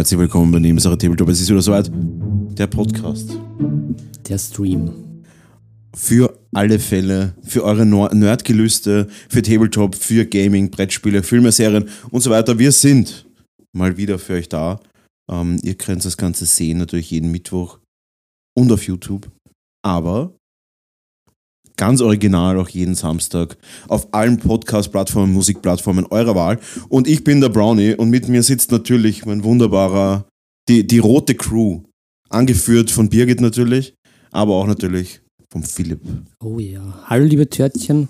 Herzlich willkommen bei Nebensache Tabletop. Es ist wieder soweit. Der Podcast. Der Stream. Für alle Fälle, für eure Nerdgelüste, für Tabletop, für Gaming, Brettspiele, Filme, Serien und so weiter. Wir sind mal wieder für euch da. Ähm, ihr könnt das Ganze sehen, natürlich jeden Mittwoch und auf YouTube. Aber ganz original auch jeden Samstag auf allen Podcast-Plattformen, Musikplattformen eurer Wahl. Und ich bin der Brownie und mit mir sitzt natürlich mein wunderbarer, die, die rote Crew, angeführt von Birgit natürlich, aber auch natürlich vom Philipp. Oh ja. Hallo liebe Törtchen.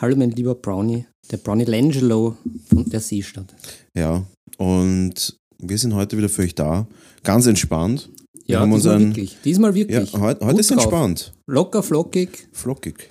Hallo mein lieber Brownie. Der Brownie Langelo von der Seestadt. Ja, und wir sind heute wieder für euch da. Ganz entspannt. Wir Ja, haben diesmal ein, wirklich. Diesmal ja, wirklich. heute, heute Gut ist drauf. entspannt. Locker, flockig. Flockig.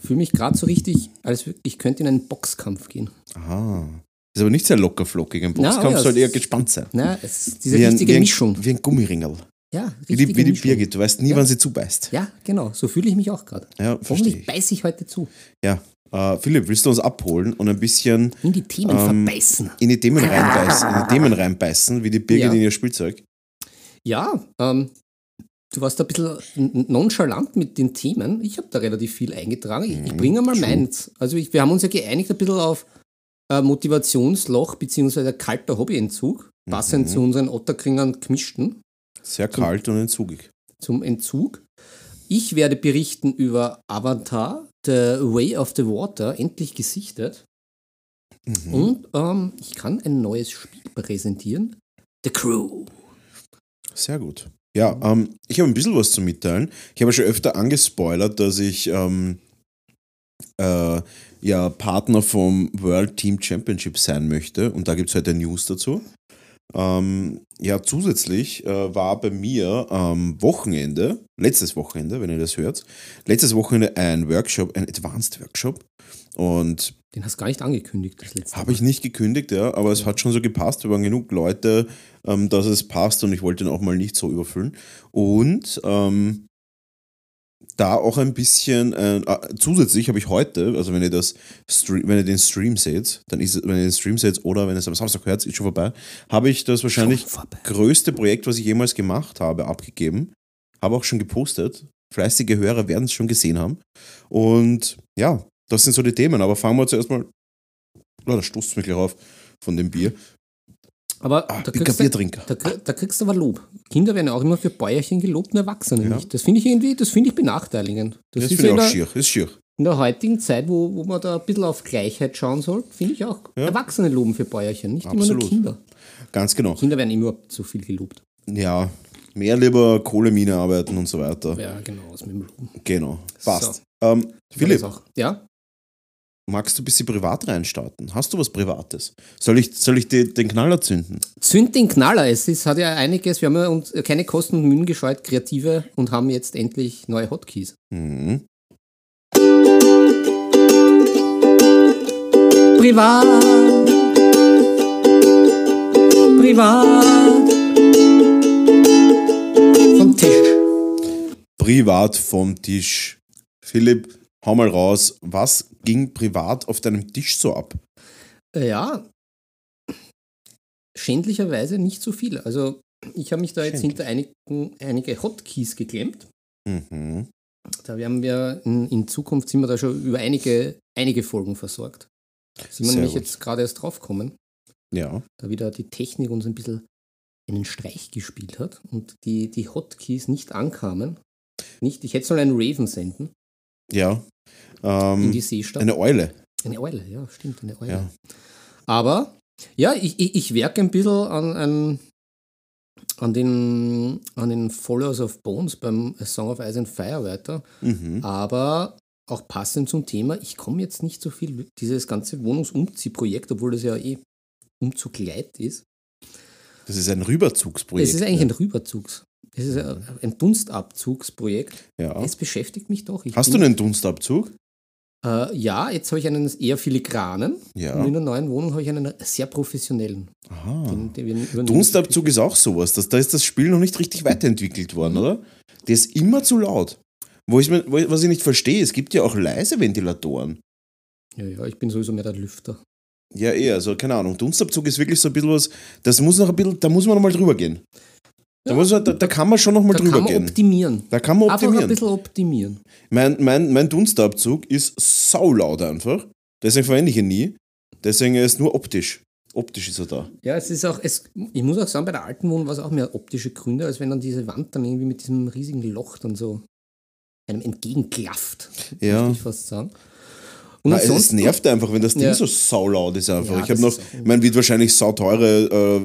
Fühle mich gerade so richtig, als ich könnte in einen Boxkampf gehen. Aha. Ist aber nicht sehr locker flockig. Ein Na, Boxkampf ja, soll eher gespannt sein. Na, es ist diese Wie ein, richtige wie ein, Mischung. Wie ein Gummiringel. Ja, Wie die, wie die. Birgit. Du weißt nie, Ja. wann sie zubeißt. Ja, genau. So fühle ich mich auch gerade. Ja, verstehe Hoffentlich ich. beiße ich heute zu. Ja. Äh, Philipp, willst du uns abholen und ein bisschen In die Themen Ähm, verbeißen. in die Themen reinbeißen, in die Themen reinbeißen, wie die Birgit Ja. in ihr Spielzeug? Ja, ähm, du warst da ein bisschen nonchalant mit den Themen. Ich habe da relativ viel eingetragen. Ich, ich bringe mal meins. Also ich, wir haben uns ja geeinigt ein bisschen auf äh, Motivationsloch bzw. kalter Hobbyentzug, passend Mhm. zu unseren Otterkringern gemischten, Sehr kalt und entzugig. zum Entzug. Ich werde berichten über Avatar, The Way of the Water, endlich gesichtet. Mhm. Und ähm, ich kann ein neues Spiel präsentieren. The Crew. Sehr gut. Ja, ähm, ich habe ein bisschen was zu mitteilen. Ich habe schon öfter angespoilert, dass ich ähm, äh, ja Partner vom World Team Championship sein möchte. Und da gibt es heute News dazu. Ähm, ja, zusätzlich äh, war bei mir am Wochenende, letztes Wochenende, wenn ihr das hört, letztes Wochenende ein Workshop, ein Advanced Workshop. Und Den hast du gar nicht angekündigt, das letzte habe ich nicht gekündigt, ja, aber es hat schon so gepasst. Wir waren genug Leute, ähm, dass es passt und ich wollte ihn auch mal nicht so überfüllen. Und ähm, da auch ein bisschen, äh, äh, zusätzlich habe ich heute, also wenn ihr das Stream, wenn ihr den Stream seht, dann ist es, wenn ihr den Stream seht oder wenn ihr es am Samstag hört, ist schon vorbei, habe ich das wahrscheinlich größte Projekt, was ich jemals gemacht habe, abgegeben. Habe auch schon gepostet. Fleißige Hörer werden es schon gesehen haben. Und ja, das sind so die Themen. Aber fangen wir zuerst mal. Oh, da stoßt mich gleich auf von dem Bier. Aber Ah, da, kriegst du, da, da kriegst du aber Lob. Kinder werden auch immer für Bäuerchen gelobt und Erwachsene Ja. nicht. Das finde ich irgendwie, das finde ich benachteiligend. Das, Das ist finde ja ich auch schier. Ist schier. in der heutigen Zeit, wo, wo man da ein bisschen auf Gleichheit schauen soll, finde ich auch Ja. Erwachsene loben für Bäuerchen, nicht immer Absolut. nur Kinder. Ganz genau. Kinder werden immer zu viel gelobt. Ja, mehr lieber Kohlemine arbeiten und so weiter. Ja, genau, aus mit dem Loben. Genau. Passt. So. Ähm, Philipp. Ja? Magst du ein bisschen privat reinstarten? Hast du was Privates? Soll ich, soll ich die, den Knaller zünden? Zünd den Knaller. Es ist, hat ja einiges, wir haben ja uns keine Kosten und Mühen gescheut, kreative und haben jetzt endlich neue Hotkeys. Mhm. Privat. Privat. Vom Tisch. Privat vom Tisch. Philipp, hau mal raus. Was ging privat auf deinem Tisch so ab? Ja. Schändlicherweise nicht so viel. Also, ich habe mich da jetzt hinter einigen, einige Hotkeys geklemmt. Mhm. Da werden wir in, in Zukunft sind wir da schon über einige, einige Folgen versorgt. Sind wir nämlich gut. jetzt gerade erst draufgekommen, Ja. da wieder die Technik uns ein bisschen einen Streich gespielt hat und die, die Hotkeys nicht ankamen. Nicht, ich hätte soll einen Raven senden Ja. In Ähm, die Seestadt. eine Eule. Eine Eule, ja, stimmt, eine Eule. Ja. Aber, ja, ich, ich, ich werke ein bisschen an, an, an, den, an den Followers of Bones beim Song of Ice and Fire weiter. Mhm. Aber auch passend zum Thema, ich komme jetzt nicht so viel, dieses ganze Wohnungsumziehprojekt, obwohl das ja eh Umzugleit ist. Das ist ein Rüberzugsprojekt. Es ist eigentlich ein Rüberzugs. Es ist ein Dunstabzugsprojekt. Ja. Es beschäftigt mich doch. Ich Hast du einen Dunstabzug? Äh, ja, jetzt habe ich einen eher filigranen. Ja. Und in der neuen Wohnung habe ich einen sehr professionellen. Aha. Dunstabzug ist auch sowas. Das, da ist das Spiel noch nicht richtig weiterentwickelt worden, Mhm. oder? Der ist immer zu laut. Wo ich, was ich nicht verstehe, es gibt ja auch leise Ventilatoren. Ja, ja, ich bin sowieso mehr der Lüfter. Ja, eher, also keine Ahnung. Dunstabzug ist wirklich so ein bisschen was, das muss noch ein bisschen, da muss man noch mal drüber gehen. Da, muss man, da, da kann man schon noch mal Da drüber kann man gehen. optimieren. Da kann man Einfach ein optimieren. bisschen optimieren. Mein, mein, mein Dunstabzug ist saulaut einfach. Deswegen verwende ich ihn nie. Deswegen ist es nur optisch. Optisch ist er da. Ja, es ist auch, es, ich muss auch sagen, bei der alten Wohnung war es auch mehr optische Gründe, als wenn dann diese Wand dann irgendwie mit diesem riesigen Loch dann so einem entgegenklafft, Ja. möchte ich fast sagen. Und Nein, es nervt einfach, wenn das Ding Ja. so saulaut ist einfach. Ja, ich habe noch, ich meine, wird wahrscheinlich sauteure äh,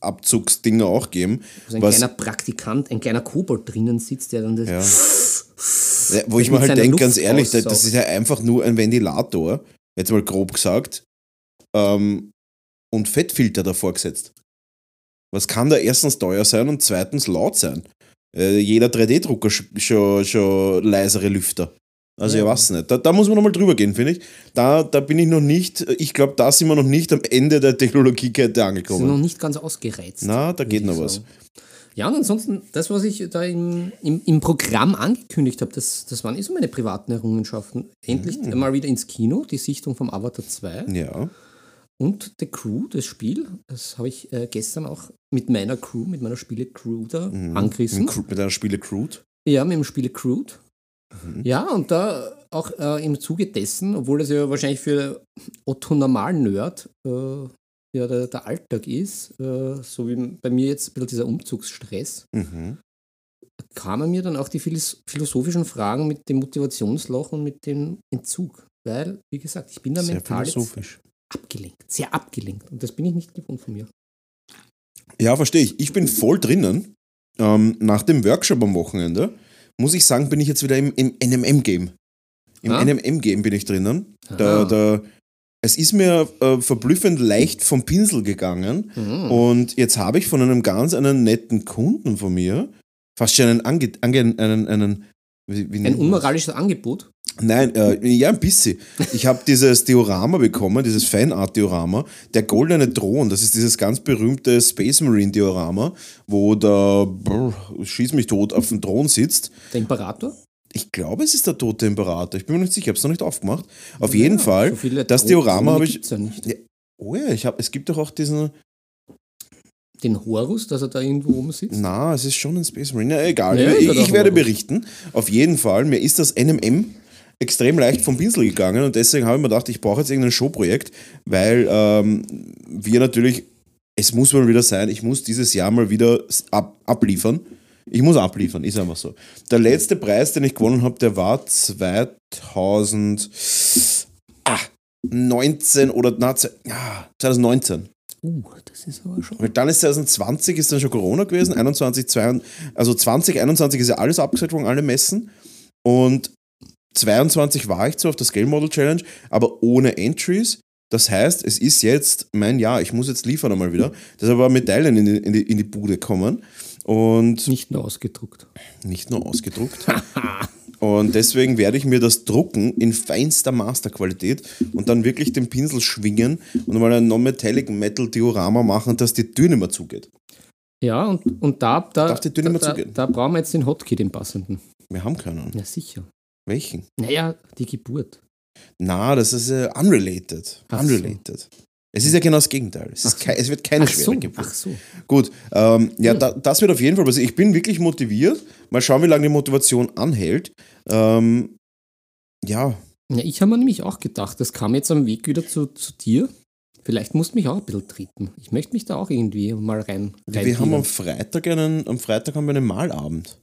Abzugsdinger auch geben. also ein was, kleiner Praktikant, ein kleiner Kobold drinnen sitzt, der dann das. Ja. Ja, wo ich mir halt denke, ganz ehrlich, das, das aussaugt. ist ja einfach nur ein Ventilator, jetzt mal grob gesagt, ähm, und Fettfilter davor gesetzt. Was kann da erstens teuer sein und zweitens laut sein? Äh, jeder 3D-Drucker sch- schon, schon leisere Lüfter. Also Ja. ich weiß nicht. Da, da muss man nochmal drüber gehen, finde ich. Da, da bin ich noch nicht, ich glaube, da sind wir noch nicht am Ende der Technologiekette sind noch angekommen. nicht ganz ausgereizt. Na, da geht noch was. sagen. Ja, und ansonsten, das, was ich da im, im, im Programm angekündigt habe, das, das waren eh so meine privaten Errungenschaften. Endlich Mhm. einmal wieder ins Kino, die Sichtung vom Avatar 2 Ja. und The Crew, das Spiel. Das habe ich äh, gestern auch mit meiner Crew, mit meiner Spiele-Crew da Mhm. angerissen. Mit, mit einer Spiele Crude. Ja, mit dem Spiele Crude. Mhm. Ja, und da auch äh, im Zuge dessen, obwohl das ja wahrscheinlich für Otto Normal-Nerd äh, ja der, der Alltag ist, äh, so wie bei mir jetzt ein bisschen dieser Umzugsstress, Mhm. kamen mir dann auch die philosophischen Fragen mit dem Motivationsloch und mit dem Entzug. Weil, wie gesagt, ich bin da Sehr mental philosophisch. abgelenkt, sehr abgelenkt. Und das bin ich nicht gewohnt von mir. Ja, verstehe ich. Ich bin voll drinnen. Ähm, nach dem Workshop am Wochenende, muss ich sagen, bin ich jetzt wieder im, im NMM-Game. Im Ah. NMM-Game bin ich drinnen. Da, Ah. da, es ist mir äh, verblüffend leicht vom Pinsel gegangen. Mhm. Und jetzt habe ich von einem ganz einen netten Kunden von mir fast schon einen, ange, ange, einen, einen wie, wie Ein unmoralisches Angebot. Nein, äh, ja, ein bisschen. Ich habe dieses Diorama bekommen, dieses Fanart-Diorama, der goldene Thron. Das ist dieses ganz berühmte Space Marine-Diorama, wo der, brr, schieß mich tot, auf dem Thron sitzt. Der Imperator. Ich glaube, es ist der tote Imperator. Ich bin mir nicht sicher, ich habe es noch nicht aufgemacht. Auf jeden Ja, Fall, so das Diorama habe ich. Ja nicht. Ja, Oh ja, ich hab, es gibt doch auch diesen. Den Horus, dass er da irgendwo oben sitzt. Na, es ist schon ein Space Marine. Na, egal, Ja, ich, ich werde berichten. Auf jeden Fall, mir ist das NMM extrem leicht vom Pinsel gegangen und deswegen habe ich mir gedacht, ich brauche jetzt irgendein Showprojekt, weil ähm, wir natürlich, es muss mal wieder sein, ich muss dieses Jahr mal wieder ab, abliefern. Ich muss abliefern, ist einfach so. Der letzte Preis, den ich gewonnen habe, der war 2019 oder na, ze- ah, 2019. Uh, das ist aber schon. Weil dann ist 2020 ist dann schon Corona gewesen, 21, 22, also 2021 ist ja alles abgesagt worden, alle Messen. Und 22 war ich zwar auf der Scale Model Challenge, aber ohne Entries. Das heißt, es ist jetzt mein Jahr, ich muss jetzt liefern einmal wieder. Deshalb war Medaillen in die, in die, in die Bude kommen und Nicht nur ausgedruckt. nicht nur ausgedruckt. Und deswegen werde ich mir das drucken in feinster Masterqualität und dann wirklich den Pinsel schwingen und mal ein Non-Metallic Metal Diorama machen, dass die Tür nicht mehr zugeht. Ja, und, und da, da, da, da, da brauchen wir jetzt den Hotkey, den passenden. Wir haben keinen. Ja, sicher. Welchen? Naja, die Geburt. Na, das ist äh, unrelated. Ach unrelated. Es ist ja genau das Gegenteil. Es, so. es wird keine Ach schwere so, Geburt. ach so. Gut, ähm, ja, da, das wird auf jeden Fall passieren. Ich bin wirklich motiviert. Mal schauen, wie lange die Motivation anhält. Ähm, ja, Ja, ich habe mir nämlich auch gedacht, das kam jetzt am Weg wieder zu, zu dir. Vielleicht musst du mich auch ein bisschen treten. Ich möchte mich da auch irgendwie mal rein. wir haben am. Freitag einen, am Freitag haben wir einen Malabend.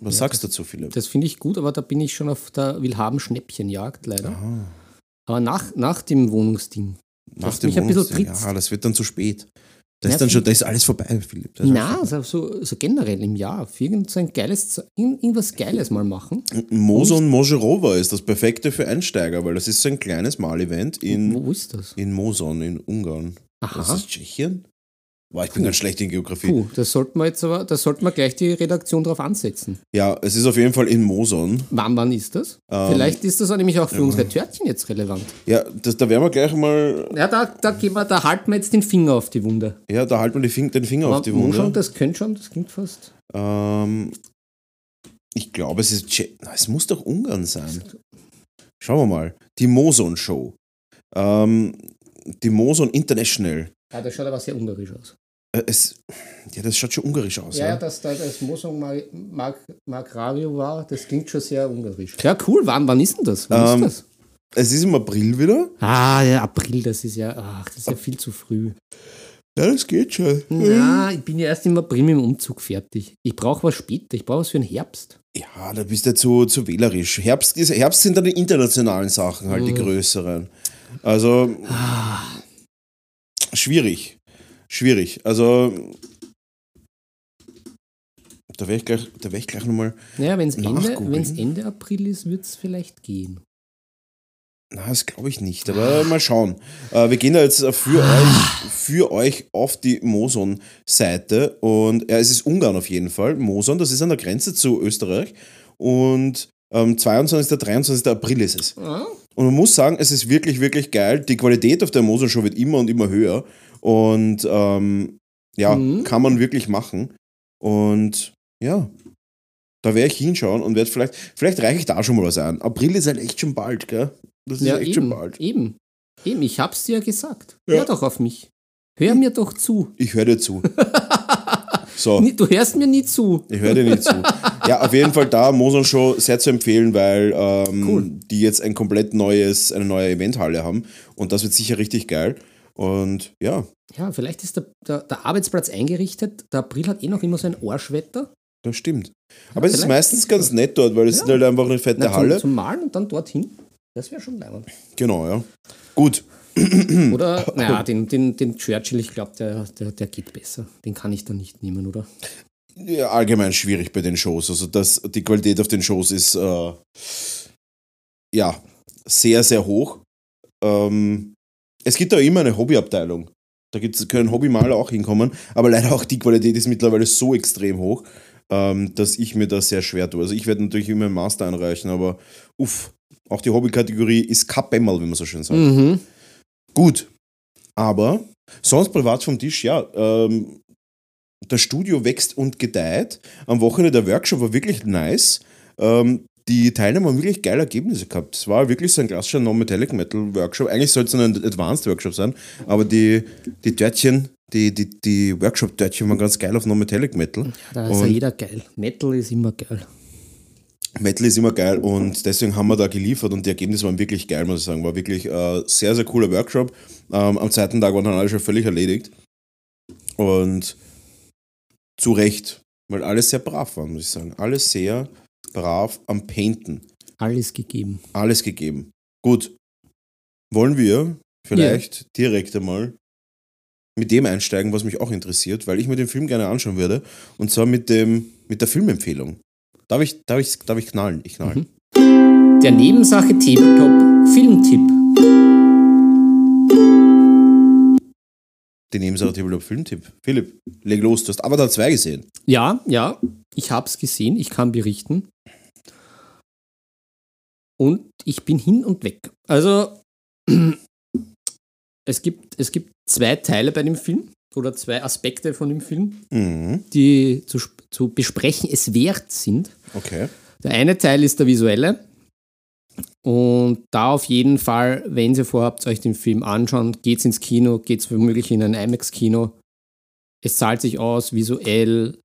Was Ja, sagst du dazu, Philipp? Das finde ich gut, aber da bin ich schon auf der Willhaben-Schnäppchenjagd leider. Aha, Aber nach, nach dem Wohnungsding. nach dem mich ein bisschen Wohnungsding. Ja, das wird dann zu spät. Das Ja, ist dann schon, da ist alles vorbei, Philipp. Das vorbei. also so, so generell im Jahr. Für irgend so ein geiles, irgend- irgendwas Geiles mal machen. Moson Mojerova ist das perfekte für Einsteiger, weil das ist so ein kleines Malevent in, Wo ist das? in Moson in Ungarn. Das Aha. ist Tschechien? Boah, ich bin Puh. ganz schlecht in Geografie. Puh, das sollten wir jetzt aber, da sollten wir gleich die Redaktion drauf ansetzen. Ja, es ist auf jeden Fall in Moson. Wann, wann ist das? Ähm, Vielleicht ist das auch nämlich auch für unsere Törtchen jetzt relevant. Ja, das, da werden wir gleich mal. Ja, da, da, gehen wir, da halten wir jetzt den Finger auf die Wunde. Ja, da halten wir Fing, den Finger auf die Aber wo Schon, Wunde. das könnte schon, das klingt fast. Ähm, ich glaube, es ist. Na, es muss doch Ungarn sein. Schauen wir mal. Die Moson Show. Ähm, die Moson International. Ja, das schaut aber sehr ungarisch aus. Äh, Es, ja, das schaut schon ungarisch aus. Ja, Ja, dass da das Mosong Mag, Mag, Magravio war, das klingt schon sehr ungarisch. Ja, cool. Wann, wann ist denn das? Wann Ähm, ist das? Es ist im April wieder. Ah, ja, April, das ist ja, ach, das ist ja viel zu früh. Ja, das geht schon. Na, ich bin ja erst im April mit dem Umzug fertig. Ich brauche was später, ich brauche was für den Herbst. Ja, da bist du zu, zu wählerisch. Herbst, ist, Herbst sind dann die internationalen Sachen, halt Mhm. die größeren. Also, Ah. Schwierig. Schwierig. Also, da werde ich gleich, da ich gleich nochmal. Naja, wenn es Ende, wenn's Ende April ist, wird es vielleicht gehen. Na, das glaube ich nicht, aber mal schauen. Äh, wir gehen da jetzt äh, für euch, für euch auf die Moson-Seite und ja, es ist Ungarn auf jeden Fall. Moson, das ist an der Grenze zu Österreich und ähm, 22. 23. April ist es. Ah, Und man muss sagen, es ist wirklich, wirklich geil. Die Qualität auf der Moson-Show wird immer und immer höher und ähm, ja, Mhm. kann man wirklich machen. Und ja, da werde ich hinschauen und werde vielleicht, vielleicht reiche ich da schon mal was ein. April ist halt echt schon bald, gell? Das ist ja, echt schon eben, bald. eben. Eben, ich hab's dir ja gesagt. Ja. Hör doch auf mich. Hör mir doch zu. Ich höre dir zu. So, Du hörst mir nie zu. ich höre dir nicht zu. Ja, auf jeden Fall da Moson Show sehr zu empfehlen, weil ähm, Cool. die jetzt ein komplett neues, eine neue Eventhalle haben und das wird sicher richtig geil. Und ja, Ja, vielleicht ist der, der, der Arbeitsplatz eingerichtet. Der April hat eh noch immer so ein Arschwetter. das stimmt. Aber es ist meistens ist ganz nett dort, weil es Ja. ist halt einfach eine fette Na, Halle. zum, zum Malen und dann dorthin. Das wäre schon leibend. Genau, ja. Gut. Oder, naja, den, den, den Churchill, ich glaube, der, der, der geht besser. Den kann ich dann nicht nehmen, oder? Ja, allgemein schwierig bei den Shows. Also das, die Qualität auf den Shows ist äh, ja sehr, sehr hoch. Ähm, es gibt da immer eine Hobbyabteilung. Da gibt's, können Hobbymaler auch hinkommen, aber leider auch die Qualität ist mittlerweile so extrem hoch, ähm, dass ich mir da sehr schwer tue. Also ich werde natürlich immer einen Master einreichen, aber uff, auch die Hobbykategorie ist Kappemmel, wie man so schön sagt. Mhm. Gut, aber sonst privat vom Tisch, ja. Ähm, das Studio wächst und gedeiht. Am Wochenende der Workshop war wirklich nice. Ähm, die Teilnehmer haben wirklich geile Ergebnisse gehabt. Es war wirklich so ein klassischer Non-Metallic Metal Workshop. Eigentlich sollte es ein Advanced Workshop sein, aber die, die Törtchen, die, die, die Workshop-Törtchen waren ganz geil auf Non-Metallic Metal. Da ist ja Und- jeder geil. Metal ist immer geil. Metal ist immer geil und deswegen haben wir da geliefert und die Ergebnisse waren wirklich geil, muss ich sagen. War wirklich äh, sehr, sehr cooler Workshop. Ähm, am zweiten Tag waren dann alle schon völlig erledigt. Und zu Recht, weil alles sehr brav waren, muss ich sagen. Alles sehr brav am Painten. Alles gegeben. Alles gegeben. Gut. Wollen wir vielleicht direkt einmal mit dem einsteigen, was mich auch interessiert, weil ich mir den Film gerne anschauen würde. Und zwar mit, dem, mit der Filmempfehlung. Darf ich, darf ich, darf ich knallen? Ich knall. Mhm. Der Nebensache Tabletop Filmtipp. Die Nebensache Tabletop Filmtipp. Philipp, leg los, du hast Avatar 2 gesehen. Ja, ja, ich habe es gesehen, ich kann berichten. Und ich bin hin und weg. Also, es gibt, es gibt zwei Teile bei dem Film oder zwei Aspekte von dem Film, Mhm. die zu, zu besprechen es wert sind. Okay. Der eine Teil ist der visuelle. Und da auf jeden Fall, wenn ihr vorhabt, euch den Film anschauen, geht's ins Kino, geht's womöglich in ein IMAX-Kino. Es zahlt sich aus, visuell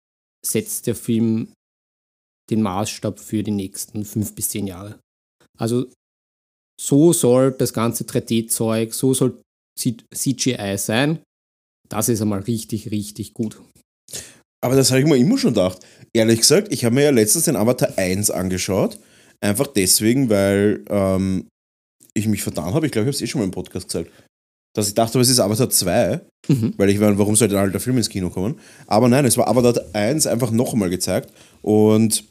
setzt der Film den Maßstab für die nächsten fünf bis zehn Jahre. Also so soll das ganze 3D-Zeug, so soll CGI sein. Das ist einmal richtig, richtig gut. Aber das habe ich mir immer schon gedacht. Ehrlich gesagt, ich habe mir ja letztens den Avatar 1 angeschaut. Einfach deswegen, weil ähm, ich mich vertan habe. Ich glaube, ich habe es eh schon mal im Podcast gesagt. Dass ich dachte, es ist Avatar 2. Mhm. Weil ich meine, warum sollte ein alter Film ins Kino kommen? Aber nein, es war Avatar 1 einfach noch einmal gezeigt. Und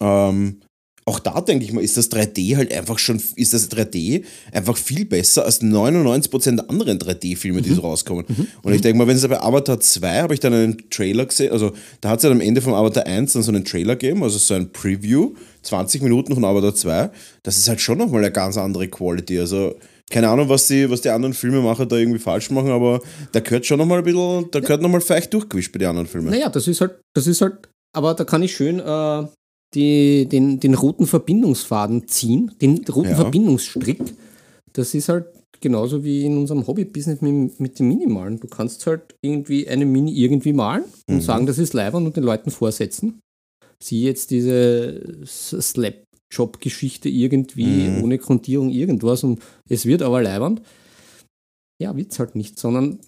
ähm, auch da denke ich mal, ist das 3D halt einfach schon, ist das 3D einfach viel besser als 99% der anderen 3D-Filme, die so rauskommen. Und ich denke mal, wenn es bei Avatar 2 habe ich dann einen Trailer gesehen, also da hat es ja am Ende von Avatar 1 dann so einen Trailer gegeben, also so ein Preview, 20 Minuten von Avatar 2. Das ist halt schon nochmal eine ganz andere Quality. Also keine Ahnung, was die, was die anderen Filmemacher da irgendwie falsch machen, aber da gehört schon nochmal ein bisschen, da gehört nochmal feucht durchgewischt bei den anderen Filmen. Naja, das ist halt, das ist halt, aber da kann ich schön äh, die, den, den roten Verbindungsfaden ziehen, den roten Ja. Verbindungsstrick. Das ist halt genauso wie in unserem Hobby-Business mit, mit dem Minimalen. Du kannst halt irgendwie eine Mini irgendwie malen und Mhm. sagen, das ist Leibern und den Leuten vorsetzen. Sieh jetzt diese Slap-Job-Geschichte irgendwie Mhm. ohne Grundierung irgendwas und es wird aber leibernd. Ja, wird es halt nicht, sondern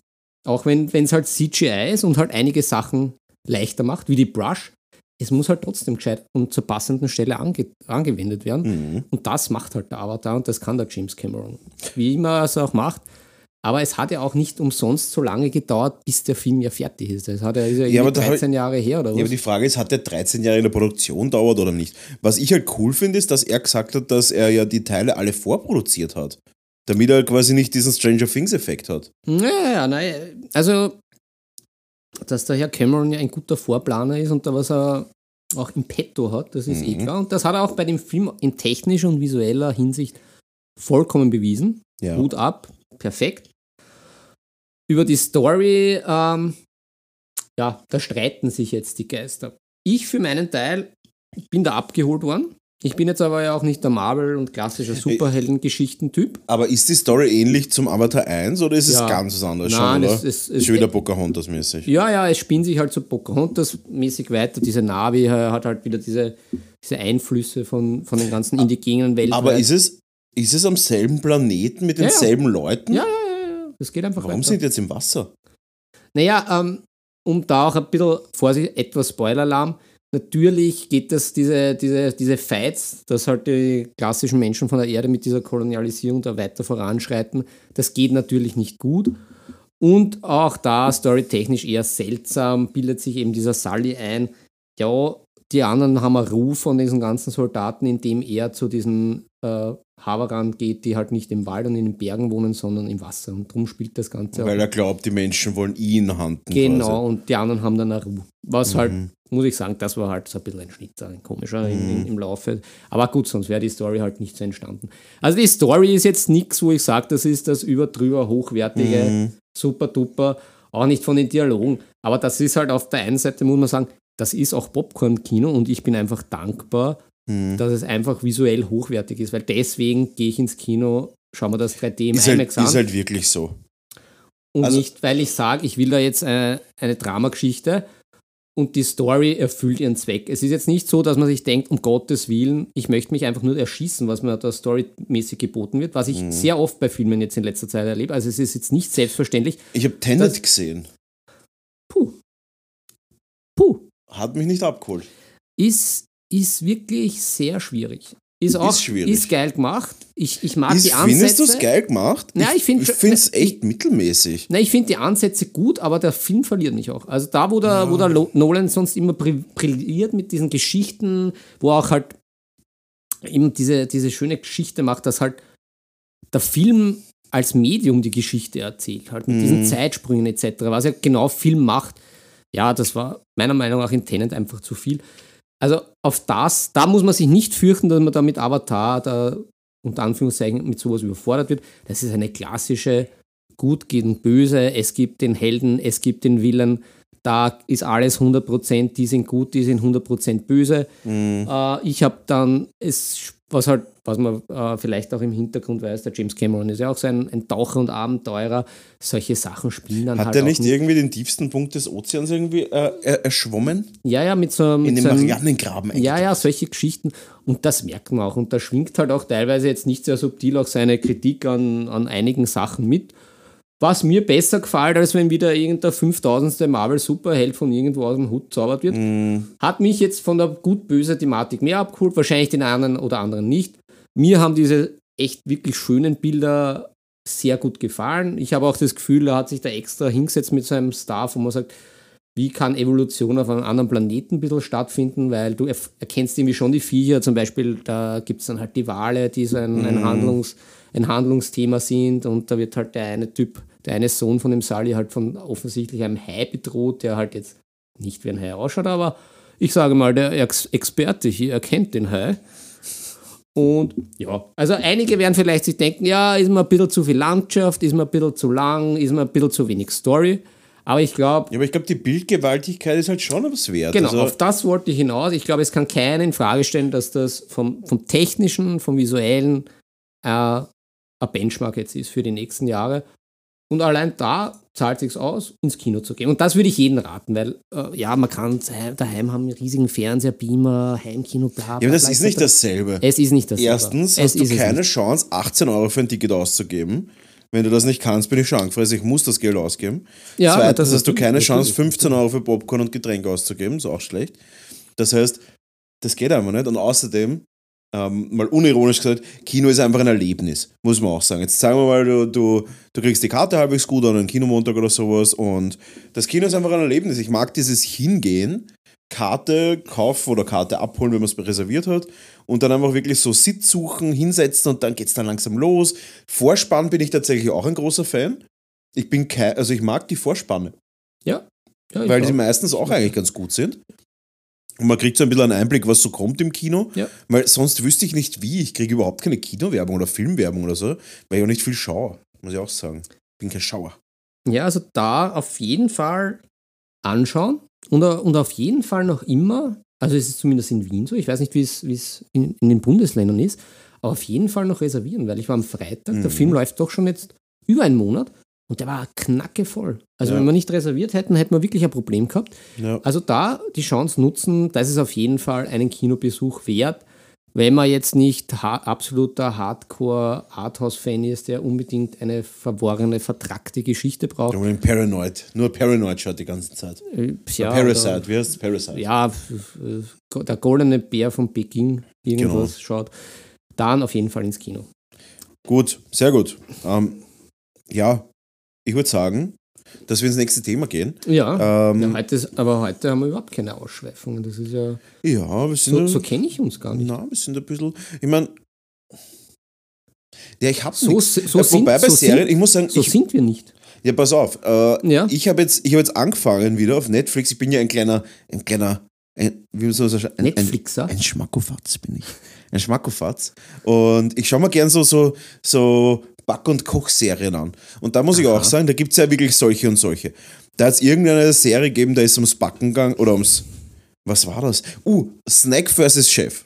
auch wenn es halt CGI ist und halt einige Sachen leichter macht, wie die Brush, es muss halt trotzdem gescheit und zur passenden Stelle ange angewendet werden. Mhm. Und das macht halt der Avatar und das kann der James Cameron. Wie immer er es auch macht. Aber es hat ja auch nicht umsonst so lange gedauert, bis der Film ja fertig ist. Das hat ja, ist ja, Ja, aber irgendwie da hab ich- 13 Jahre her oder was? Ja, aber die Frage ist, hat der 13 Jahre in der Produktion dauert oder nicht? Was ich halt cool finde, ist, dass er gesagt hat, dass er ja die Teile alle vorproduziert hat. Damit er quasi nicht diesen Stranger Things-Effekt hat. Naja, nein, also, dass der Herr Cameron ja ein guter Vorplaner ist und da was er auch im Petto hat, das ist eh Mhm. klar. Und das hat er auch bei dem Film in technischer und visueller Hinsicht vollkommen bewiesen. Ja. Hut ab, perfekt. Über die Story, ähm, ja, da streiten sich jetzt die Geister. Ich für meinen Teil bin da abgeholt worden. Ich bin jetzt aber ja auch nicht der Marvel- und klassischer Superhelden-Geschichten-Typ. Aber ist die Story ähnlich zum Avatar 1 oder ist es Ja. ganz was anderes Nein, schon, oder? es- es- es- schon wieder Pocahontas-mäßig. Ja, ja, es spinnt sich halt so Pocahontas-mäßig weiter. Diese Navi äh, hat halt wieder diese, diese Einflüsse von, von den ganzen indigenen Welten. Aber ist es, ist es am selben Planeten mit Ja, ja. denselben Leuten? Ja, ja, ja, ja. Das geht einfach Warum weiter. sind die jetzt im Wasser? Naja, ähm, um da auch ein bisschen, Vorsicht, etwas Spoiler-Alarm. Natürlich geht das, diese, diese, diese Fights, dass halt die klassischen Menschen von der Erde mit dieser Kolonialisierung da weiter voranschreiten, das geht natürlich nicht gut. Und auch da, storytechnisch eher seltsam, bildet sich eben dieser Sully ein, ja, die anderen haben einen Ruf von diesen ganzen Soldaten, indem er zu diesen äh, Havaran geht, die halt nicht im Wald und in den Bergen wohnen, sondern im Wasser. Und darum spielt das Ganze auch Weil er glaubt, die Menschen wollen ihn handen. Genau, und die anderen haben dann eine Ruhe. Was halt, Mhm. Muss ich sagen, das war halt so ein bisschen ein Schnitt, ein komischer im, im, im Laufe. Aber gut, sonst wäre die Story halt nicht so entstanden. Also die Story ist jetzt nichts, wo ich sage, das ist das überdrüber hochwertige, Mhm. super duper, auch nicht von den Dialogen. Aber das ist halt auf der einen Seite, muss man sagen, das ist auch Popcorn-Kino und ich bin einfach dankbar, Mhm. dass es einfach visuell hochwertig ist, weil deswegen gehe ich ins Kino, schaue mir das 3D im Ist halt, IMAX an. ist halt wirklich so. Und Also- nicht, weil ich sage, ich will da jetzt eine, eine Dramageschichte und die Story erfüllt ihren Zweck. Es ist jetzt nicht so, dass man sich denkt, um Gottes Willen, ich möchte mich einfach nur erschießen, was mir da storymäßig geboten wird, was ich Mhm. sehr oft bei Filmen jetzt in letzter Zeit erlebe. Also es ist jetzt nicht selbstverständlich. Ich habe Tenet gesehen. Puh. Puh. Hat mich nicht abgeholt. Ist, ist wirklich sehr schwierig. Ist auch schwierig. ist geil gemacht. Ich, ich mag Ist, die Ansätze. findest du es geil gemacht? Ja, ich finde es echt mittelmäßig. Na, ich finde die Ansätze gut, aber der Film verliert mich auch. Also da, wo der, wo der Nolan sonst immer bri- brilliert mit diesen Geschichten, wo er auch halt eben diese, diese schöne Geschichte macht, dass halt der Film als Medium die Geschichte erzählt, halt mit diesen Zeitsprüngen etc., was er genau Film macht. Ja, das war meiner Meinung nach in Tenet einfach zu viel. Also auf das, da muss man sich nicht fürchten, dass man da mit Avatar da unter Anführungszeichen mit sowas überfordert wird. Das ist eine klassische Gut gegen Böse, es gibt den Helden, es gibt den Willen, da ist alles 100%, die sind gut, die sind 100% böse. Äh, ich habe dann, es, was halt, was man äh, vielleicht auch im Hintergrund weiß, der James Cameron ist ja auch so ein, ein Taucher und Abenteurer, solche Sachen spielen dann Hat halt er nicht mit- irgendwie den tiefsten Punkt des Ozeans irgendwie äh, er, erschwommen? Ja, ja, mit so, einem- In den so Marianengraben Ja, ja, solche Geschichten. Und das merkt man auch. Und da schwingt halt auch teilweise jetzt nicht sehr subtil auch seine Kritik an, an einigen Sachen mit. Was mir besser gefällt, als wenn wieder irgendein 5000. Marvel-Superheld von irgendwo aus dem Hut zaubert wird. Hat mich jetzt von der gut-böse Thematik mehr abgeholt, wahrscheinlich den einen oder anderen nicht. Mir haben diese echt wirklich schönen Bilder sehr gut gefallen. Ich habe auch das Gefühl, er hat sich da extra hingesetzt mit seinem Star, wo man sagt, wie kann Evolution auf einem anderen Planeten ein bisschen stattfinden, weil du erkennst irgendwie schon die Viecher, zum Beispiel, da gibt es dann halt die Wale, die so ein, ein, Handlungs, ein Handlungsthema sind. Und da wird halt der eine Typ, der eine Sohn von dem Sally halt von offensichtlich einem Hai bedroht, der halt jetzt nicht wie ein Hai ausschaut, aber ich sage mal, der Ex Experte hier erkennt den Hai. Und ja, also einige werden vielleicht sich denken, ja, ist mir ein bisschen zu viel Landschaft, ist mir ein bisschen zu lang, ist mir ein bisschen zu wenig Story. Aber ich glaube, Ja, aber ich glaube, die Bildgewaltigkeit ist halt schon was wert. Genau, Also, auf das wollte ich hinaus. Ich glaube, es kann keiner in Frage stellen, dass das vom, vom technischen, vom visuellen äh, ein Benchmark jetzt ist für die nächsten Jahre. Und allein da zahlt sich aus, ins Kino zu gehen. Und das würde ich jedem raten, weil äh, ja, man kann daheim haben einen riesigen Fernseher, Beamer, Heimkino, bla, bla Ja, aber das ist nicht dasselbe. Es ist nicht dasselbe. Erstens es hast du keine. Chance, 18 Euro für ein Ticket auszugeben. Wenn du das nicht kannst, bin ich schon angefressen. Ich muss das Geld ausgeben. Ja, Zweitens hast du keine. Chance, 15 Euro für Popcorn und Getränke auszugeben. Ist auch schlecht. Das heißt, das geht einfach nicht. Und außerdem, ähm, mal unironisch gesagt, Kino ist einfach ein Erlebnis, muss man auch sagen. Jetzt sagen wir mal, du, du, du kriegst die Karte halbwegs gut an einen Kinomontag oder sowas und das Kino ist einfach ein Erlebnis. Ich mag dieses Hingehen, Karte kaufen oder Karte abholen, wenn man es reserviert hat und dann einfach wirklich so Sitz suchen, hinsetzen und dann geht es dann langsam los. Vorspann bin ich tatsächlich auch ein großer Fan. Ich bin kein, also ich mag die Vorspanne, Ja. ja weil die meistens auch eigentlich ganz gut sind. Und man kriegt so ein bisschen einen Einblick, was so kommt im Kino. Ja. Weil sonst wüsste ich nicht wie. Ich kriege überhaupt keine Kinowerbung oder Filmwerbung oder so, weil ich auch nicht viel schaue, muss ich auch sagen. Bin kein Schauer. Ja, also da auf jeden Fall anschauen und, und auf jeden Fall noch immer, also es ist zumindest in Wien so, ich weiß nicht, wie es, wie es in, in den Bundesländern ist, aber auf jeden Fall noch reservieren, weil ich war am Freitag, Mhm. der Film läuft doch schon jetzt über einen Monat und der war knackevoll. Also Ja. wenn wir nicht reserviert hätten, hätten wir wirklich ein Problem gehabt. Ja. Also da die Chance nutzen, das ist auf jeden Fall einen Kinobesuch wert. Wenn man jetzt nicht ha absoluter Hardcore-Arthouse-Fan ist, der unbedingt eine verworrene, vertrackte Geschichte braucht. Ich bin Paranoid. Nur Paranoid schaut die ganze Zeit. Äh, ja, Parasite, oder- wie heißt es? Parasite. Ja, f- der goldene Bär von Peking, irgendwas Genau. schaut. Dann auf jeden Fall ins Kino. Gut, sehr gut. Ähm, ja, ich würde sagen, dass wir ins nächste Thema gehen. Ja, Ähm, ja heute ist, aber heute haben wir überhaupt keine Ausschweifungen. Das ist ja, ja, wir sind, so, so kenne ich uns gar nicht. na, wir sind ein bisschen, ich meine, ja, ich habe So, so, sind, Wobei bei so, Serien, sind, ich muss sagen, so ich, sind wir nicht. ja, pass auf, äh, Ja. ich habe jetzt, ich hab jetzt angefangen wieder auf Netflix. Ich bin ja ein kleiner, ein kleiner, ein, wie soll man sagen, ein, ein, Netflixer. ein Schmackofatz bin ich. Ein Schmackofatz. Und ich schaue mir gern so, so, so Back- und Kochserien an. Und da muss ich auch sagen, da gibt es ja wirklich solche und solche. Da hat es irgendeine Serie gegeben, da ist ums Backen gegangen oder ums, was war das? Uh, Snack vs. Chef.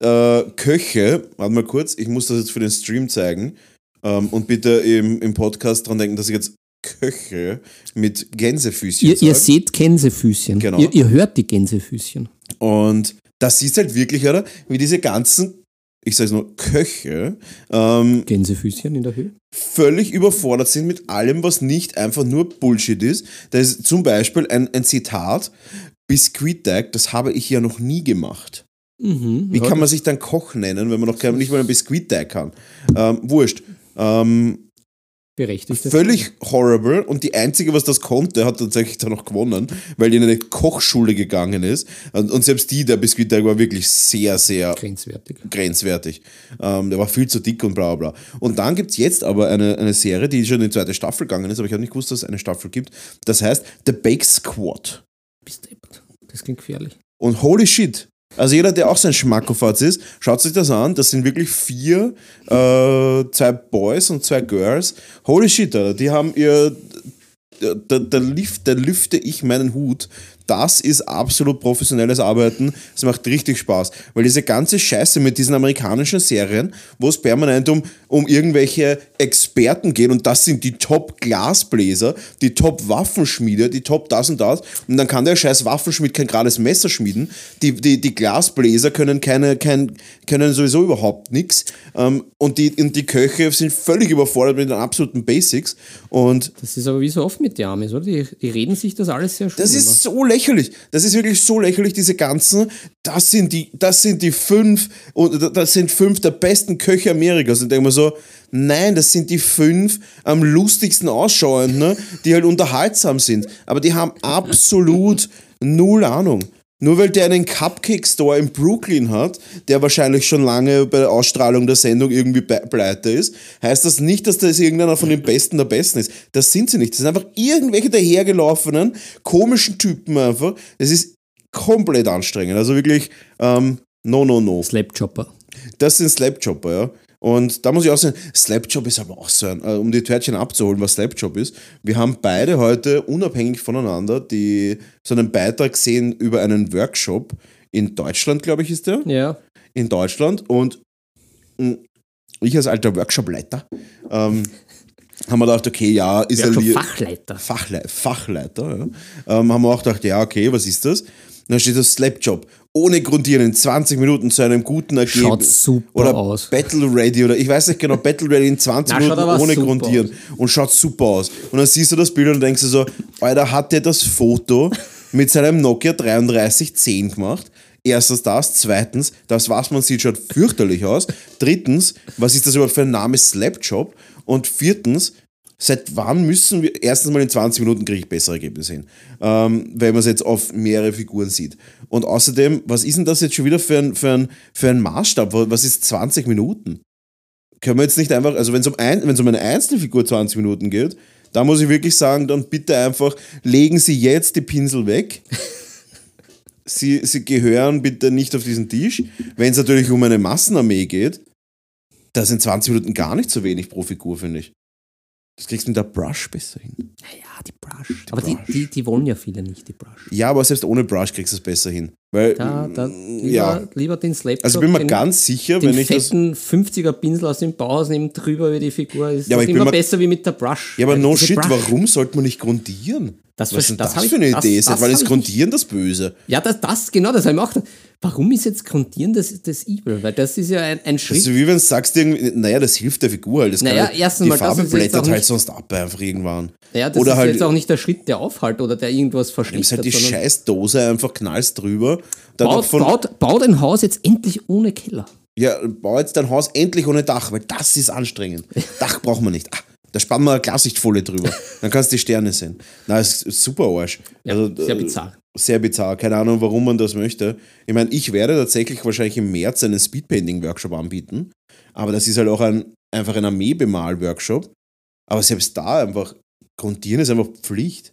Äh, Köche, warte mal kurz, ich muss das jetzt für den Stream zeigen. Ähm, und bitte im, im Podcast dran denken, dass ich jetzt Köche mit Gänsefüßchen Ihr, ihr seht Gänsefüßchen. Genau. Ihr, ihr hört die Gänsefüßchen. Und das siehst halt wirklich, oder? Wie diese ganzen, ich sage nur Köche, ähm, Gänsefüßchen in der Höhe. völlig überfordert sind mit allem, was nicht einfach nur Bullshit ist. Da ist zum Beispiel ein, ein Zitat, Biskuitteig, das habe ich ja noch nie gemacht. Mhm. Wie ja, kann man sich dann Koch nennen, wenn man noch nicht mal ein Biskuitteig kann? Ähm, wurscht. Ähm, berechtigt? völlig horrible und die einzige, was das konnte, hat tatsächlich dann noch gewonnen, weil die in eine Kochschule gegangen ist. Und, und selbst die, der Biskuitteig war wirklich sehr, sehr grenzwertig. grenzwertig. Ähm, der war viel zu dick und bla bla bla. Und dann gibt es jetzt aber eine, eine Serie, die schon in die zweite Staffel gegangen ist, aber ich habe nicht gewusst, dass es eine Staffel gibt. Das heißt The Bake Squad. Bist deppert. Das klingt gefährlich. Und holy shit. Also jeder, der auch so ein Schmackofatz ist, schaut sich das an. Das sind wirklich vier, äh, zwei Boys und zwei Girls. Holy shit, Alter. die haben ihr, da, da, lift, da lüfte ich meinen Hut. Das ist absolut professionelles Arbeiten. Es macht richtig Spaß. Weil diese ganze Scheiße mit diesen amerikanischen Serien, wo es permanent um, um irgendwelche Experten geht und das sind die Top-Glasbläser, die Top-Waffenschmiede, die Top das und das. Und dann kann der scheiß Waffenschmied kein gerades Messer schmieden. Die, die, die Glasbläser können, keine, kein, können sowieso überhaupt nichts. Ähm, und, die, und die Köche sind völlig überfordert mit den absoluten Basics. Und Das ist aber wie so oft mit den Amis, oder? Die, die reden sich das alles sehr schön. das immer. ist so lächerlich. Das ist wirklich so lächerlich, diese ganzen, das sind die, das sind die fünf, und das sind fünf der besten Köche Amerikas. Und denke mir so, nein, das sind die fünf am lustigsten ausschauenden, ne, die halt unterhaltsam sind. Aber die haben absolut null Ahnung. Nur weil der einen Cupcake-Store in Brooklyn hat, der wahrscheinlich schon lange bei der Ausstrahlung der Sendung irgendwie pleite ist, heißt das nicht, dass das irgendeiner von den Besten der Besten ist. Das sind sie nicht. Das sind einfach irgendwelche dahergelaufenen, komischen Typen einfach. Das ist komplett anstrengend. Also wirklich, ähm, no, no, no. Slapchopper. Das sind Slapjobber, ja. Und da muss ich auch sagen, Slapjob ist aber auch so ein, äh, um die Törtchen abzuholen, was Slapjob ist. Wir haben beide heute unabhängig voneinander die, so einen Beitrag gesehen über einen Workshop in Deutschland, glaube ich, ist der. Ja. In Deutschland. Und mh, ich als alter Workshopleiter, ähm, haben wir gedacht, okay, ja, ist schon Li- Fachleiter. Fachle Fachleiter, ja. ähm, haben wir auch gedacht, ja, okay, was ist das? Und dann steht das Slapjob. Ohne Grundieren in 20 Minuten zu einem guten Ergebnis. Schaut super oder aus. Battle Ready oder ich weiß nicht genau, Battle Ready in 20 Na, schaut Minuten ohne Grundieren und schaut super aus. Und dann siehst du das Bild und denkst du so, Alter, hat der das Foto mit seinem Nokia 3310 gemacht? Erstens das, zweitens, das, was man sieht, schaut fürchterlich aus. Drittens, was ist das überhaupt für ein Name Slapjob? Und viertens, seit wann müssen wir, erstens mal in 20 Minuten kriege ich bessere Ergebnisse hin, ähm, wenn man es jetzt auf mehrere Figuren sieht. Und außerdem, was ist denn das jetzt schon wieder für ein, für ein, für ein Maßstab? Was ist 20 Minuten? Können wir jetzt nicht einfach, also wenn es um, ein, um eine Einzelfigur 20 Minuten geht, da muss ich wirklich sagen, dann bitte einfach, legen Sie jetzt die Pinsel weg. Sie, sie gehören bitte nicht auf diesen Tisch. Wenn es natürlich um eine Massenarmee geht, da sind 20 Minuten gar nicht so wenig pro Figur, finde ich. Das kriegst du mit der Brush besser hin. Ja, die Brush. Aber Brush. Die, die, die wollen ja viele nicht, die Brush. Ja, aber selbst ohne Brush kriegst du es besser hin. Weil, Da, da, lieber, ja. lieber den Slapjob. Also ich bin mir den, ganz sicher, den wenn ich das. fetten 50er Pinsel aus dem Bauhaus nehmen drüber über die Figur ist Ja, aber ich immer besser wie mit der Brush. Ja, aber Weil no shit, Brush- warum sollte man nicht grundieren? Das Was ist denn das das, ich- für eine das- Idee? das Seit wann hab ist ich Grundieren das Böse? Ja, das, das genau, das habe ich auch gedacht. Warum ist jetzt Grundieren das, das Evil? Weil das ist ja ein, ein Schritt. Also wie wenn du sagst, naja, das hilft der Figur halt. Das Naja, kann, erstens die mal, das Farbe ist blättert halt sonst ab einfach irgendwann. ja, das oder ist halt, jetzt auch nicht der Schritt, der aufhält oder der irgendwas nimmst verschlichtert. halt die sondern scheiß Dose einfach knallst drüber. Dann baut, von, baut, baut ein Haus jetzt endlich ohne Keller. Ja, bau jetzt dein Haus endlich ohne Dach, weil das ist anstrengend. Dach braucht man nicht. Ah, da spannen wir eine Klarsichtfolie drüber. Dann kannst du die Sterne sehen. Na, ist ist super Arsch. Ja, Also, sehr äh, bizarr. Sehr bizarr. Keine Ahnung, warum man das möchte. Ich meine, ich werde tatsächlich wahrscheinlich im März einen Speedpainting-Workshop anbieten. Aber das ist halt auch ein, einfach ein Armeebemal-Workshop. Aber selbst da einfach, Grundieren ist einfach Pflicht.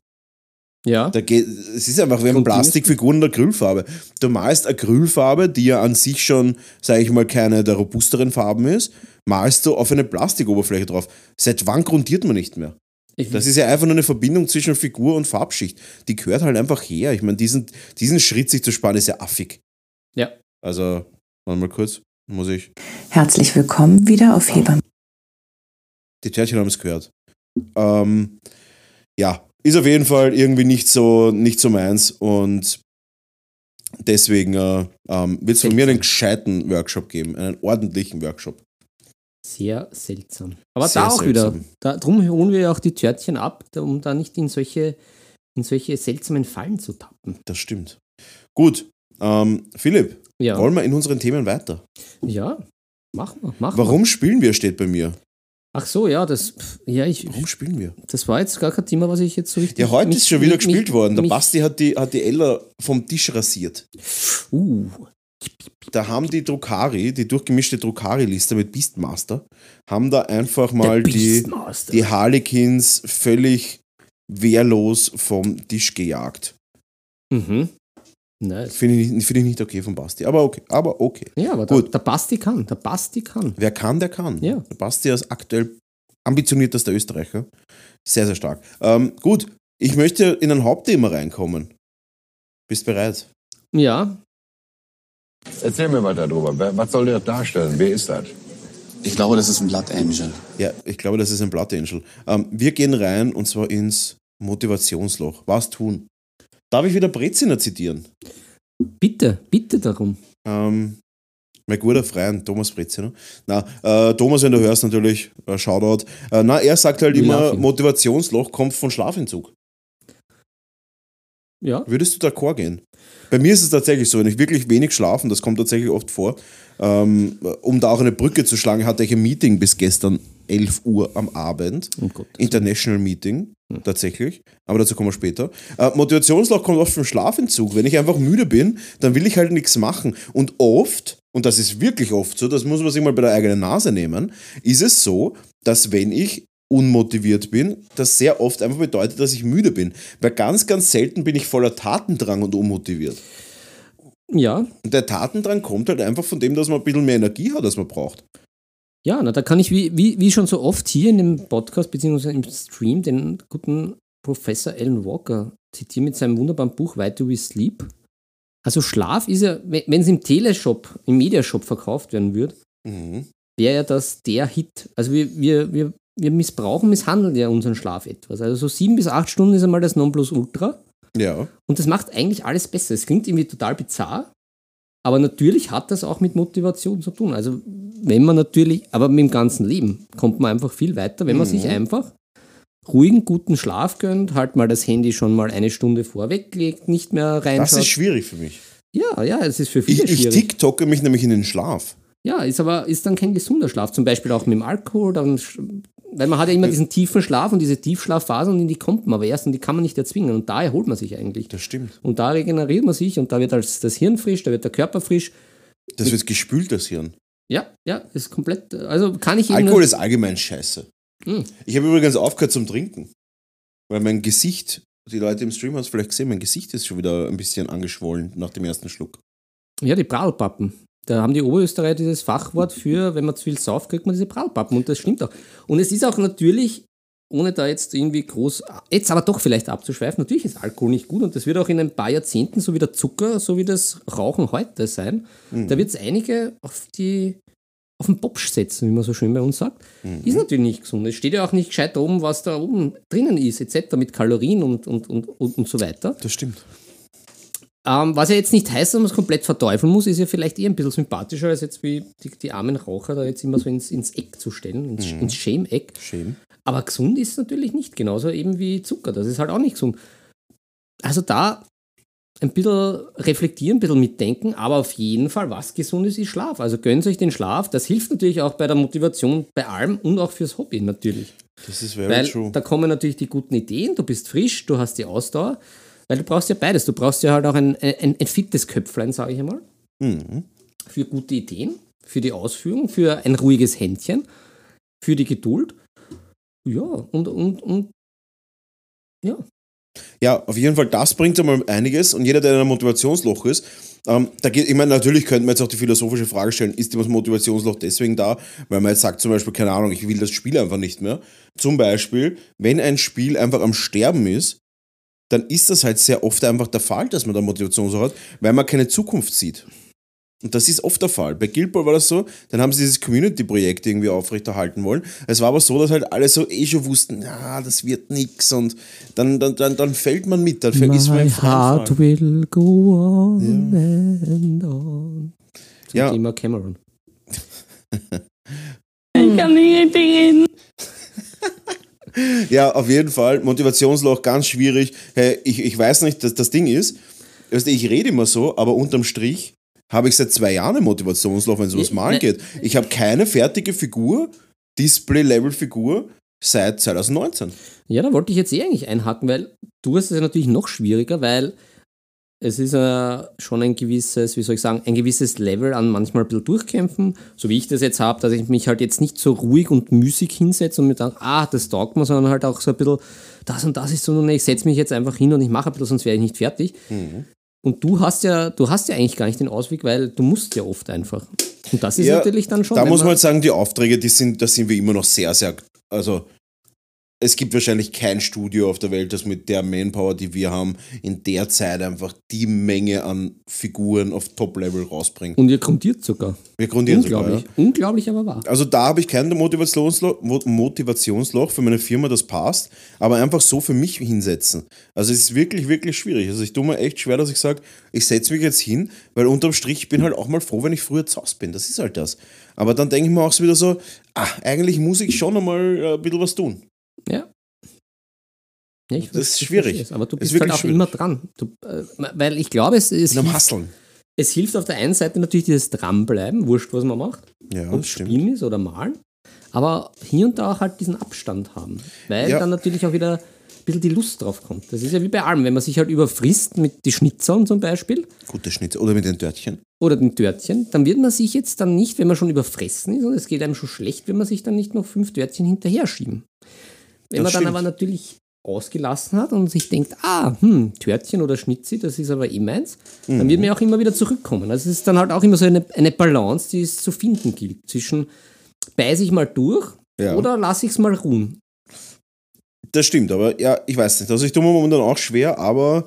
Ja, Da geht, es ist einfach, wir haben Grundieren ist- Plastikfiguren der Acrylfarbe. Du malst Acrylfarbe, die ja an sich schon, sage ich mal, keine der robusteren Farben ist, malst du auf eine Plastikoberfläche drauf. Seit wann grundiert man nicht mehr? ich, Das ist ja einfach nur eine Verbindung zwischen Figur und Farbschicht. Die gehört halt einfach her. Ich meine, diesen, diesen Schritt sich zu sparen, ist ja affig. ja. Also, warte mal kurz, muss ich. Herzlich willkommen wieder auf Hebammen. Die Tschechien haben es gehört. Ähm, ja, ist auf jeden Fall irgendwie nicht so, nicht so meins und deswegen äh, ähm, wird es von mir einen gescheiten Workshop geben, einen ordentlichen Workshop. Sehr seltsam. Aber Sehr da auch seltsam. wieder. Da, drum holen wir ja auch die Törtchen ab, um da nicht in solche, in solche seltsamen Fallen zu tappen. Das stimmt. Gut, ähm, Philipp, Ja, wollen wir in unseren Themen weiter? ja. machen wir. Machen Wir. Warum spielen wir, steht bei mir. Ach so, ja, das, pff, ja, ich, Warum spielen wir? das war jetzt gar kein Thema, was ich jetzt so richtig. Ja, heute mich- ist schon wieder mich- gespielt mich- worden. Der Basti hat die, hat die Ella vom Tisch rasiert. Uh, Da haben die Druckari, die durchgemischte Druckari-Liste mit Beastmaster, haben da einfach mal die, die Harlequins völlig wehrlos vom Tisch gejagt. Mhm. Nice. Finde ich, nicht- finde ich nicht okay von Basti. Aber okay. Aber okay. Ja, aber Gut. Der, der Basti kann. Der Basti kann. Wer kann, der kann. Ja. Der Basti ist aktuell ambitioniertester Österreicher. Sehr, sehr stark. Ähm, gut, ich möchte in ein Hauptthema reinkommen. Bist bereit? Ja, Erzähl mir weiter darüber. Was soll der darstellen? Wer ist das? Ich glaube, das ist ein Blood Angel. Ja, ich glaube, das ist ein Blood Angel. Ähm, wir gehen rein und zwar ins Motivationsloch. Was tun? Darf ich wieder Breziner zitieren? bitte, bitte darum. Ähm, mein guter Freund, Thomas Breziner. Na, äh, Thomas, wenn du hörst, natürlich, äh, Shoutout. Äh, na, er sagt halt We immer. Motivationsloch kommt von Schlafentzug. Ja, Würdest du d'accord gehen? Bei mir ist es tatsächlich so, wenn ich wirklich wenig schlafe, das kommt tatsächlich oft vor, ähm, um da auch eine Brücke zu schlagen, hatte ich ein Meeting bis gestern 11 Uhr am Abend. Gott. International Meeting, tatsächlich. Aber dazu kommen wir später. Äh, Motivationsloch kommt oft vom Schlafentzug. Wenn ich einfach müde bin, dann will ich halt nichts machen. Und oft, und das ist wirklich oft so, das muss man sich mal bei der eigenen Nase nehmen, ist es so, dass wenn ich unmotiviert bin, das sehr oft einfach bedeutet, dass ich müde bin. Weil ganz, ganz selten bin ich voller Tatendrang und unmotiviert. Ja, Und der Tatendrang kommt halt einfach von dem, dass man ein bisschen mehr Energie hat, als man braucht. Ja, na, da kann ich wie, wie, wie schon so oft hier in dem Podcast bzw. im Stream den guten Professor Alan Walker zitieren mit seinem wunderbaren Buch Why Do We Sleep? Also Schlaf ist ja, wenn es im Teleshop, im Mediashop verkauft werden würde, Mhm. wäre ja das der Hit. Also wir, wir, wir, wir missbrauchen, misshandeln ja unseren Schlaf etwas. Also so sieben bis acht Stunden ist einmal das Nonplusultra. Ja. Und das macht eigentlich alles besser. Es klingt irgendwie total bizarr, aber natürlich hat das auch mit Motivation zu tun. Also wenn man natürlich, aber mit dem ganzen Leben kommt man einfach viel weiter, wenn man sich einfach ruhigen, guten Schlaf gönnt, halt mal das Handy schon mal eine Stunde vorweglegt, nicht mehr Das reinschaut. ist schwierig für mich. ja, ja, es ist für Ich, viele ich schwierig. TikToke mich nämlich in den Schlaf. Ja, ist aber ist dann kein gesunder Schlaf. Zum Beispiel auch mit dem Alkohol. Dann, weil man hat ja immer diesen tiefen Schlaf und diese Tiefschlafphasen und in die kommt man aber erst und die kann man nicht erzwingen. Und da erholt man sich eigentlich. Das stimmt. Und da regeneriert man sich und da wird das, das Hirn frisch, da wird der Körper frisch. Das wird gespült, das Hirn. Ja, ja, ist komplett. Also kann ich Alkohol ist allgemein scheiße. Hm. Ich habe übrigens aufgehört zum Trinken. Weil mein Gesicht, die Leute im Stream haben es vielleicht gesehen, mein Gesicht ist schon wieder ein bisschen angeschwollen nach dem ersten Schluck. Ja, die Prallpappen. Da haben die Oberösterreicher dieses Fachwort für, wenn man zu viel sauft, kriegt man diese Prallpappen. Und das stimmt auch. Und es ist auch natürlich, ohne da jetzt irgendwie groß, jetzt aber doch vielleicht abzuschweifen, natürlich ist Alkohol nicht gut und das wird auch in ein paar Jahrzehnten so wie der Zucker, so wie das Rauchen heute sein. Da wird es einige auf die auf den Popsch setzen, wie man so schön bei uns sagt. Ist natürlich nicht gesund. Es steht ja auch nicht gescheit oben, was da oben drinnen ist, etc. mit Kalorien und, und, und, und, und so weiter. Das stimmt. Ähm, was ja jetzt nicht heißt, dass man es komplett verteufeln muss, ist ja vielleicht eher ein bisschen sympathischer, als jetzt wie die, die armen Raucher da jetzt immer so ins, ins Eck zu stellen, ins, ins Shame-Eck. Schön. Aber gesund ist es natürlich nicht, genauso eben wie Zucker, das ist halt auch nicht gesund. Also da ein bisschen reflektieren, ein bisschen mitdenken, aber auf jeden Fall, was gesund ist, ist Schlaf. Also gönnt euch den Schlaf, das hilft natürlich auch bei der Motivation, bei allem und auch fürs Hobby natürlich. Das ist very Weil true. da kommen natürlich die guten Ideen, du bist frisch, du hast die Ausdauer, weil du brauchst ja beides. Du brauchst ja halt auch ein, ein, ein fittes Köpflein, sage ich einmal, Mhm. für gute Ideen, für die Ausführung, für ein ruhiges Händchen, für die Geduld. Ja, und, und, und ja. Ja, auf jeden Fall, das bringt einmal einiges und jeder, der in einem Motivationsloch ist, ähm, da geht, ich meine, natürlich könnte man jetzt auch die philosophische Frage stellen, ist das Motivationsloch deswegen da, weil man jetzt sagt zum Beispiel, keine Ahnung, ich will das Spiel einfach nicht mehr. Zum Beispiel, wenn ein Spiel einfach am Sterben ist, dann ist das halt sehr oft einfach der Fall, dass man da Motivationsloch hat, weil man keine Zukunft sieht. Und das ist oft der Fall. Bei Guild Ball war das so, dann haben sie dieses Community-Projekt irgendwie aufrechterhalten wollen. Es war aber so, dass halt alle so eh schon wussten, na, das wird nix und dann, dann, dann, dann fällt man mit, dann fällt, ist man im Fall. will go on and on. Zum Ja. Thema Cameron. Ja, auf jeden Fall. Motivationsloch, ganz schwierig. Hey, ich, ich weiß nicht, dass das Ding ist, weißt du, ich rede immer so, aber unterm Strich habe ich seit zwei Jahren ein Motivationsloch, wenn es ums Malen ne- geht. Ich habe keine fertige Figur, Display-Level-Figur, seit 2019. Ja, da wollte ich jetzt eh eigentlich einhaken, weil du hast es ja natürlich noch schwieriger, weil es ist ja schon ein gewisses, wie soll ich sagen, ein gewisses Level an manchmal ein bisschen durchkämpfen, so wie ich das jetzt habe, dass ich mich halt jetzt nicht so ruhig und müßig hinsetze und mir denke, ah, das taugt mir, sondern halt auch so ein bisschen, das und das ist so, und ich setze mich jetzt einfach hin und ich mache ein bisschen, sonst wäre ich nicht fertig. Und du hast ja, du hast ja eigentlich gar nicht den Ausweg, weil du musst ja oft einfach. Und das ist Ja, natürlich dann schon. Da muss man halt sagen, die Aufträge, die sind, da sind wir immer noch sehr, sehr, also es gibt wahrscheinlich kein Studio auf der Welt, das mit der Manpower, die wir haben, in der Zeit einfach die Menge an Figuren auf Top-Level rausbringt. und ihr grundiert sogar. Wir grundieren sogar, Unglaublich. ja. Unglaublich, aber wahr. Also da habe ich kein Motivationsloch, Mo- Motivationsloch für meine Firma, das passt, aber einfach so für mich hinsetzen. Also es ist wirklich, wirklich schwierig. Also ich tue mir echt schwer, dass ich sage, ich setze mich jetzt hin, weil unterm Strich ich bin halt auch mal froh, wenn ich früher zu Hause bin. Das ist halt das. Aber dann denke ich mir auch so wieder so, ah, eigentlich muss ich schon einmal äh, ein bisschen was tun. Ja. Das ist schwierig. es, Aber du ist bist halt wirklich auch immer dran. Du, äh, weil ich glaube, es, hilft, Hasseln. es hilft auf der einen Seite natürlich dieses Dranbleiben, wurscht, was man macht, Ja, ob. Spielen ist oder Malen. Aber hier und da auch halt diesen Abstand haben. Weil Ja. dann natürlich auch wieder ein bisschen die Lust drauf kommt. Das ist ja wie bei allem, wenn man sich halt überfrisst mit die Schnitzern zum Beispiel Gute Schnitz. Oder mit den Törtchen. oder den Törtchen, dann wird man sich jetzt dann nicht, wenn man schon überfressen ist, und es geht einem schon schlecht, wenn man sich dann nicht noch fünf Törtchen hinterher schieben. Wenn Das man dann stimmt. aber natürlich ausgelassen hat und sich denkt, ah, hm, Törtchen oder Schnitzi, das ist aber eh meins, dann Mhm. wird man auch immer wieder zurückkommen. Also es ist dann halt auch immer so eine, eine Balance, die es zu finden gilt, zwischen beiße ich mal durch Ja. oder lasse ich es mal ruhen. Das stimmt, aber ja, ich weiß nicht. Also ich tue mir momentan auch schwer, aber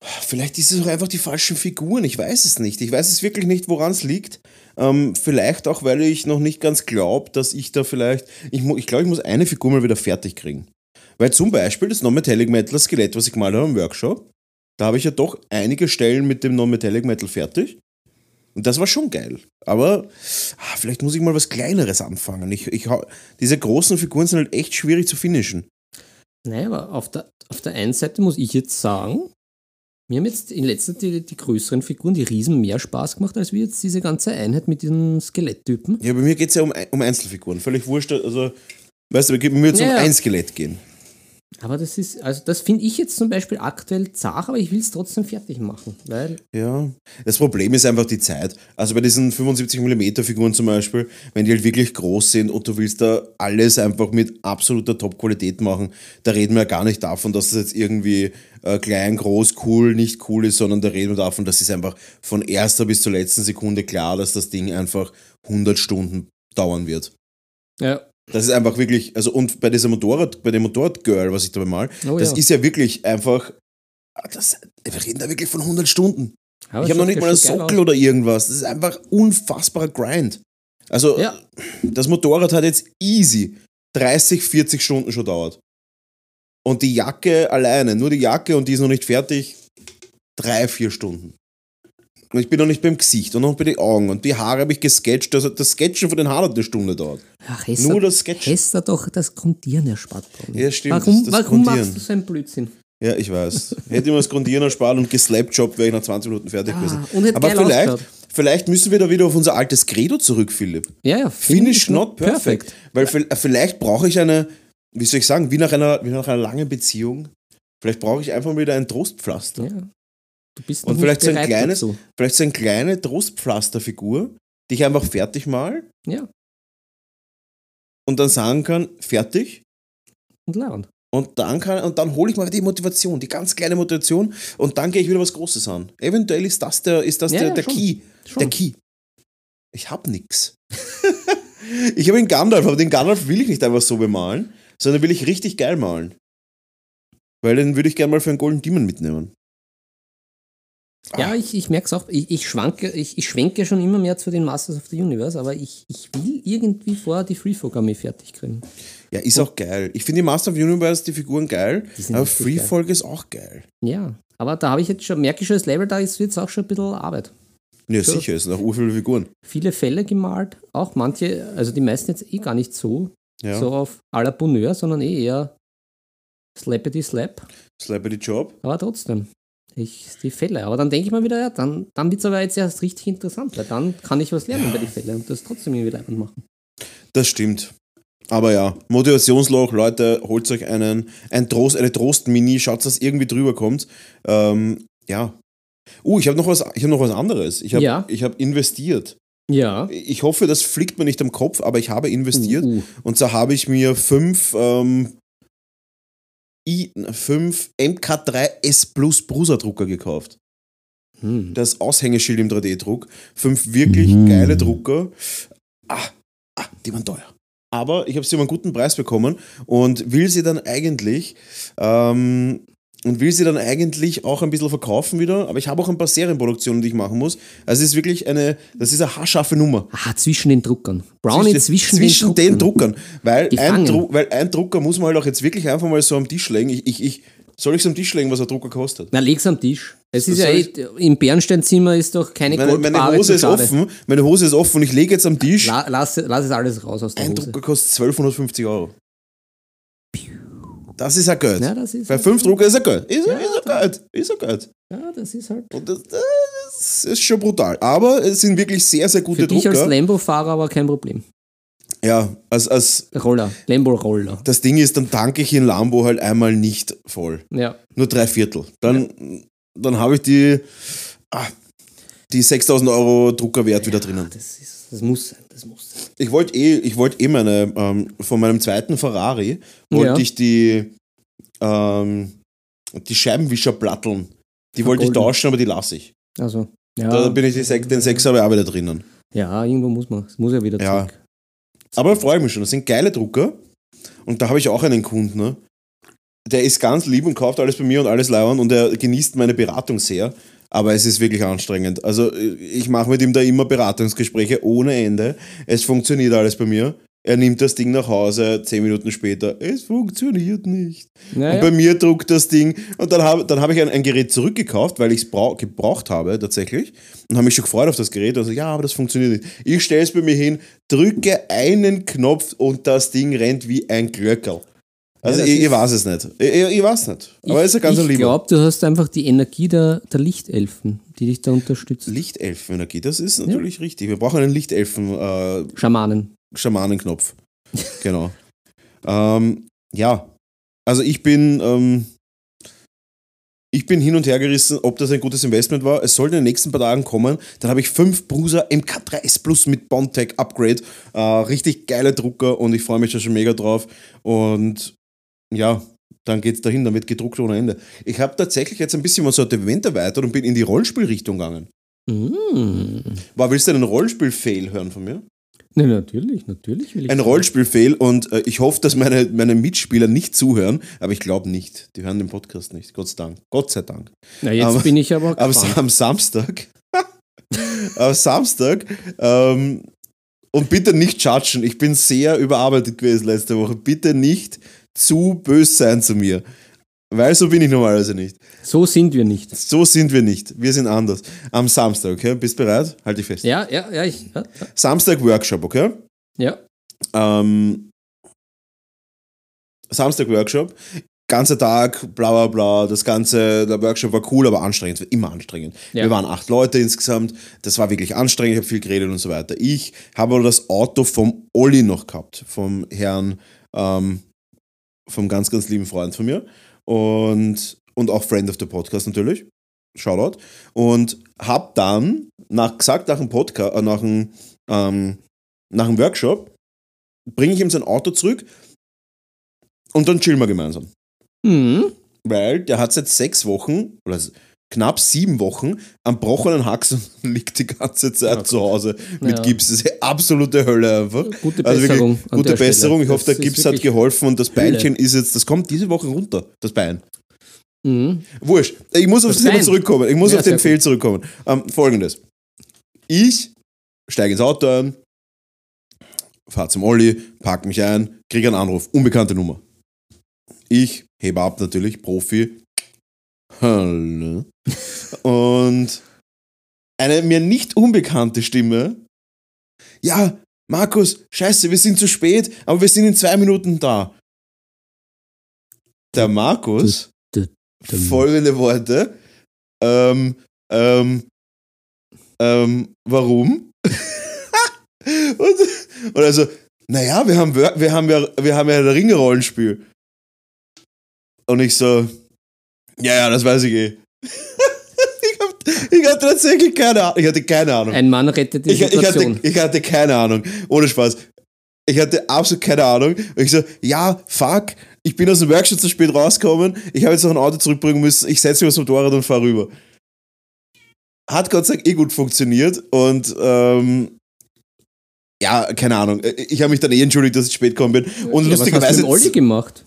vielleicht ist es auch einfach die falschen Figuren. Ich weiß es nicht. Ich weiß es wirklich nicht, woran es liegt. Ähm, vielleicht auch, weil ich noch nicht ganz glaube, dass ich da vielleicht. Ich, ich glaube, ich muss eine Figur mal wieder fertig kriegen. Weil zum Beispiel das Non-Metallic Metal Skelett, was ich gemalt habe im Workshop, da habe ich ja doch einige Stellen mit dem Non-Metallic Metal fertig. Und das war schon geil. Aber ah, vielleicht muss ich mal was Kleineres anfangen. Ich, ich, diese großen Figuren sind halt echt schwierig zu finishen. Naja, aber auf der, auf der einen Seite muss ich jetzt sagen, mir haben jetzt in letzter Zeit die, die größeren Figuren, die Riesen, mehr Spaß gemacht, als wie jetzt diese ganze Einheit mit diesen Skeletttypen. Ja, bei mir geht es ja um, um Einzelfiguren. Völlig wurscht. Also, weißt du, bei mir jetzt Ja, um ja. ein Skelett gehen. Aber das ist, also das finde ich jetzt zum Beispiel aktuell zart, aber ich will es trotzdem fertig machen, weil Ja, das Problem ist einfach die Zeit. Also bei diesen 75mm Figuren zum Beispiel, wenn die halt wirklich groß sind und du willst da alles einfach mit absoluter Top-Qualität machen, da reden wir ja gar nicht davon, dass es jetzt irgendwie äh, klein, groß, cool, nicht cool ist, sondern da reden wir davon, dass es einfach von erster bis zur letzten Sekunde klar, dass das Ding einfach 100 Stunden dauern wird. ja, Das ist einfach wirklich, also und bei dieser Motorrad, bei dem Motorrad-Girl, was ich da mal, Oh das ja. ist ja wirklich einfach, ah, das, wir reden da wirklich von 100 Stunden. aber Ich habe noch nicht mal einen Sockel oder irgendwas. Das ist einfach unfassbarer Grind. Also, Ja. das Motorrad hat jetzt easy 30, 40 Stunden schon dauert. Und die Jacke alleine, nur die Jacke und die ist noch nicht fertig, drei, vier Stunden. Und ich bin noch nicht beim Gesicht und noch bei den Augen und die Haare habe ich gesketcht. Also das Sketchen von den Haaren hat eine Stunde dauert. Ach, Hester, Nur das Sketchen. Hester doch das Grundieren erspart. Ja, stimmt, Warum, das warum Grundieren. machst du so einen Blödsinn? Ja, ich weiß. Hätte ich mir das Grundieren erspart und geslapjobt, wäre ich nach 20 Minuten fertig Ah, gewesen. Aber vielleicht, ausgeschaut. vielleicht müssen wir da wieder auf unser altes Credo zurück, Philipp. Ja, ja. Finish not perfect. Weil vi- vielleicht brauche ich eine, wie soll ich sagen, wie nach einer, wie nach einer langen Beziehung, vielleicht brauche ich einfach mal wieder ein Trostpflaster. Ja. Du bist Und vielleicht so ein kleines, dazu. vielleicht so eine kleine Trostpflasterfigur, die ich einfach fertig mal Ja, und dann sagen kann, fertig. und lernen. Und dann, kann, und dann hole ich mal die Motivation, die ganz kleine Motivation und dann gehe ich wieder was Großes an. Eventuell ist das der, ist das Ja, der, ja, der schon. Key. Schon. Der Key. Ich hab nix. ich habe den Gandalf, aber den Gandalf will ich nicht einfach so bemalen, sondern will ich richtig geil malen. Weil den würde ich gerne mal für einen Golden Demon mitnehmen. Ja, ich, ich merke es auch. Ich, ich, schwanke, ich, ich schwenke schon immer mehr zu den Masters of the Universe, aber ich, ich will irgendwie vorher die Freefolk-Armee fertig kriegen. Ja, ist auch geil. Ich finde die Master of the Universe, die Figuren geil, Die aber Free. Folk ist auch geil. Ja, aber da habe ich jetzt schon, merke ich schon, das Label, da ist jetzt auch schon ein bisschen Arbeit. Ja, So. sicher, es sind auch urviele Figuren. Viele Fälle gemalt, auch manche, also die meisten jetzt eh gar nicht so, Ja. so auf à la Bonheur, sondern eh eher slappity slap, Slappity Job. aber trotzdem. Ich, die Fälle. Aber dann denke ich mal wieder, ja, dann, dann wird es aber jetzt erst richtig interessant, weil dann kann ich was lernen bei den Fällen und das trotzdem irgendwie leibend machen. Das stimmt. Aber ja, Motivationsloch, Leute, holt euch einen, ein Trost, eine Trost-Mini, schaut, dass irgendwie drüber kommt. Ähm, ja. Uh, ich habe noch, was- ich hab noch was anderes. Ich habe Ja. ich hab investiert. Ja. Ich hoffe, das fliegt mir nicht am Kopf, aber ich habe investiert. Uh, uh. Und zwar habe ich mir fünf, ähm, I, fünf MK3S Plus Prusa-Drucker gekauft. Hm. Das Aushängeschild im 3D-Druck. Fünf wirklich geile Drucker. Ah, ah, die waren teuer. Aber ich habe sie um einen guten Preis bekommen und will sie dann eigentlich ähm, und will sie dann eigentlich auch ein bisschen verkaufen wieder. Aber ich habe auch ein paar Serienproduktionen, die ich machen muss. Also es ist wirklich eine, das ist eine haarscharfe Nummer. Ah, zwischen den Druckern. Brownie zwischen, zwischen den, den Druckern. Druckern. Weil ein. Dru weil ein Drucker muss man halt auch jetzt wirklich einfach mal so am Tisch legen. Ich, ich, ich, soll ich so am Tisch legen, was ein Drucker kostet? Na, leg's am Tisch. Es ist ja ich- eh, im Bernsteinzimmer ist doch keine Meine, meine Hose ist offen, meine Hose ist offen und ich lege jetzt am Tisch. La, lass, lass es alles raus aus der Ein Hose. Drucker kostet 1250 Euro. Das ist ja Geld. Ja, das ist Bei halt- fünf Drucker ist er Geld. Ist, Ja, ist er Geld. Ist er Geld. Ja, das ist halt. Und das, das ist schon brutal. Aber es sind wirklich sehr, sehr gute Für dich als Drucker. Lambo-Fahrer aber kein Problem. Ja, als, als Roller, Lambo-Roller. das Ding ist, dann tanke ich in Lambo halt einmal nicht voll. Ja. Nur drei Viertel. Dann, dann habe ich die, ah, die 6000 Euro Druckerwert wieder drinnen. Das, ist, das muss sein, das muss sein. Ich wollte eh, ich wollte eh meine, ähm, von meinem zweiten Ferrari, wollte Ja. ich die, ähm, die Scheibenwischerplatteln, die wollte ich tauschen, aber die lasse ich. Also, ja. Da bin ich die Sech, den Sechser aber auch wieder drinnen. Ja, irgendwo muss man. Es muss ja wieder Ja. zurück. Aber da freue ich mich schon. Das sind geile Drucker. Und da habe ich auch einen Kunden, ne? der ist ganz lieb und kauft alles bei mir und alles lauern und er genießt meine Beratung sehr. Aber es ist wirklich anstrengend. Also ich mache mit ihm da immer Beratungsgespräche ohne Ende. Es funktioniert alles bei mir. Er nimmt das Ding nach Hause, zehn Minuten später, es funktioniert nicht. Naja. Und bei mir druckt das Ding. Und dann habe dann hab ich ein, ein Gerät zurückgekauft, weil ich es gebraucht habe tatsächlich. Und habe mich schon gefreut auf das Gerät. Also ja, aber das funktioniert nicht. Ich stelle es bei mir hin, drücke einen Knopf und das Ding rennt wie ein Glöckerl. Also Ja, ich, ich weiß es nicht. Ich, ich, ich weiß nicht. Aber es ist ein ganz ich glaube, du hast einfach die Energie der, der Lichtelfen, die dich da unterstützen. Lichtelfenenergie, das ist natürlich richtig. Wir brauchen einen Lichtelfen äh, Schamanen. Schamanenknopf. genau. ähm, ja, also ich bin, ähm, ich bin hin und her gerissen, ob das ein gutes Investment war. Es soll in den nächsten paar Tagen kommen. Dann habe ich fünf Bruser MK3S Plus mit Bondtech Upgrade. Äh, richtig geile Drucker und ich freue mich da schon mega drauf. Und ja, dann geht's dahin, dann wird gedruckt ohne Ende. Ich habe tatsächlich jetzt ein bisschen mein Sortiment erweitert und bin in die Rollenspielrichtung gegangen. Mm. War, willst du einen Rollenspiel-Fail hören von mir? Ne, natürlich, natürlich will ich. Ein Rollenspiel-Fail und äh, ich hoffe, dass meine, meine Mitspieler nicht zuhören, aber ich glaube nicht. Die hören den Podcast nicht. Gott sei Dank. Gott sei Dank. Na, jetzt aber- bin ich aber Aber am Samstag, am Samstag, ähm, und bitte nicht judgen, ich bin sehr überarbeitet gewesen letzte Woche. Bitte nicht zu böse sein zu mir. Weil so bin ich normalerweise nicht. So sind wir nicht. So sind wir nicht. Wir sind anders. Am Samstag, okay? Bist bereit? Halt dich fest. Ja, ja, ja, ich, ja, Samstag Workshop, okay? ja. Ähm, Samstag Workshop. Ganzer Tag, bla bla bla. Das ganze, der Workshop war cool, aber anstrengend. Es war immer anstrengend. Ja. Wir waren acht Leute insgesamt. Das war wirklich anstrengend. Ich habe viel geredet und so weiter. Ich habe aber das Auto vom Olli noch gehabt. Vom Herrn, ähm, vom ganz, ganz lieben Freund von mir. Und, und auch Friend of the Podcast natürlich. Shoutout. Und habe dann, nach, gesagt nach dem Podcast, äh, nach dem, ähm, nach dem Workshop, bringe ich ihm sein Auto zurück und dann chillen wir gemeinsam. Mhm. Weil der hat seit sechs Wochen oder knapp sieben Wochen am brochenen Haxen und liegt die ganze Zeit Ja, zu Hause mit Ja. Gips. Das ist eine absolute Hölle einfach. Gute Also Besserung. an gute Stelle. Besserung. Ich hoffe, der Das Gips hat geholfen und das Hölle. Beinchen ist jetzt, das kommt diese Woche runter, das Bein. Mhm. Wurscht. Ich muss auf Das das Thema zurückkommen. Ich muss Ja, auf den Fehl zurückkommen. Ähm, Folgendes. Ich steige ins Auto ein, fahre zum Olli, park mich ein, kriege einen Anruf, unbekannte Nummer. Ich hebe ab natürlich, Profi. Hallo. Und eine mir nicht unbekannte Stimme. Ja, Markus, scheiße, wir sind zu spät, aber wir sind in zwei Minuten da. Der Markus folgende Worte. Ähm, ähm, ähm, warum? und, und also, naja, wir haben, wir, wir haben ja, wir haben ja ein Ringe-Rollenspiel. Und ich so, ja, ja, das weiß ich eh. ich, hatte tatsächlich keine Ahnung. Ich hatte keine Ahnung. Ein Mann rettet die Ich, ich, hatte, Situation. ich hatte keine Ahnung. Ohne Spaß. Ich hatte absolut keine Ahnung. Und ich so, ja, fuck, ich bin aus dem Workshop zu spät rausgekommen. Ich habe jetzt noch ein Auto zurückbringen müssen. Ich setze mich aufs Motorrad und fahre rüber. Hat Gott sei Dank eh gut funktioniert. Und ähm, ja, keine Ahnung. Ich habe mich dann eh entschuldigt, dass ich spät gekommen bin. Und ja, was hast du lustigerweise. mit Olli gemacht?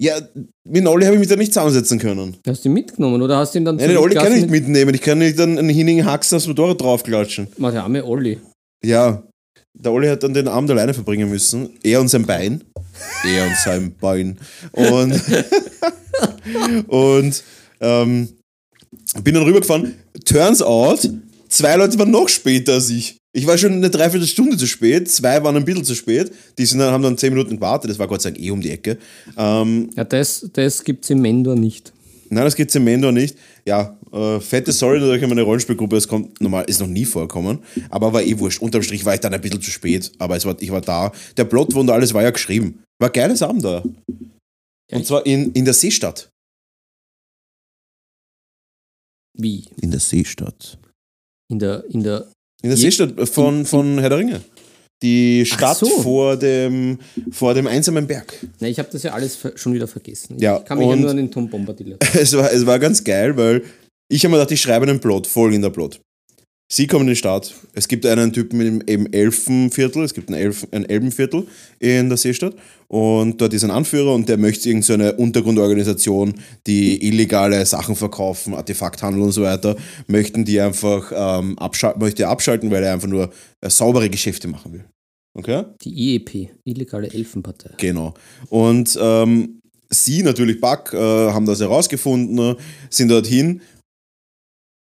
Ja, mit Olli habe ich mich da nicht zusammensetzen können. Hast du ihn mitgenommen oder hast du ihn dann Nein, den Olli kann ich nicht mitnehmen. Ich kann nicht dann einen hinnigen Haxen aufs Motorrad draufklatschen. Mach der arme Olli. Ja, der Olli hat dann den Abend alleine verbringen müssen. Er und sein Bein. Er und sein Bein. Und, und ähm, bin dann rübergefahren. Turns out, zwei Leute waren noch später als ich. Ich war schon eine Dreiviertelstunde zu spät, zwei waren ein bisschen zu spät. Die sind dann, haben dann zehn Minuten gewartet, das war Gott sei Dank eh um die Ecke. Ähm, Ja, das, das gibt es im Mendor nicht. Nein, das gibt's im Mendor nicht. Ja, äh, fette Sorry natürlich an meine Rollenspielgruppe, es kommt normal, ist noch nie vorkommen, aber war eh wurscht. Unterm Strich war ich dann ein bisschen zu spät, aber es war, ich war da. Der Plot und alles war ja geschrieben. War geiles Abend da. Und zwar in, in der Seestadt. Wie? In der Seestadt. In der, in der, In der Je- Seestadt von, von Herr der Ringe. Die Stadt so. vor, dem, vor dem einsamen Berg. ne, ich habe das ja alles schon wieder vergessen. Ja, ich kann mich ja nur an den Tom Bombadil. Es war, es war ganz geil, weil ich habe mir gedacht, ich schreibe einen Plot, folgender Plot. Sie kommen in die Stadt. Es gibt einen Typen im, im Elfenviertel, es gibt ein, Elf, ein Elbenviertel in der Seestadt. Und dort ist ein Anführer und der möchte irgendeine Untergrundorganisation, die illegale Sachen verkaufen, Artefakthandel und so weiter, möchten die einfach ähm, abschalten, möchte abschalten, weil er einfach nur äh, saubere Geschäfte machen will. Okay? Die IEP, Illegale Elfenpartei. Genau. Und ähm, sie natürlich, Buck, äh, haben das herausgefunden, äh, sind dorthin.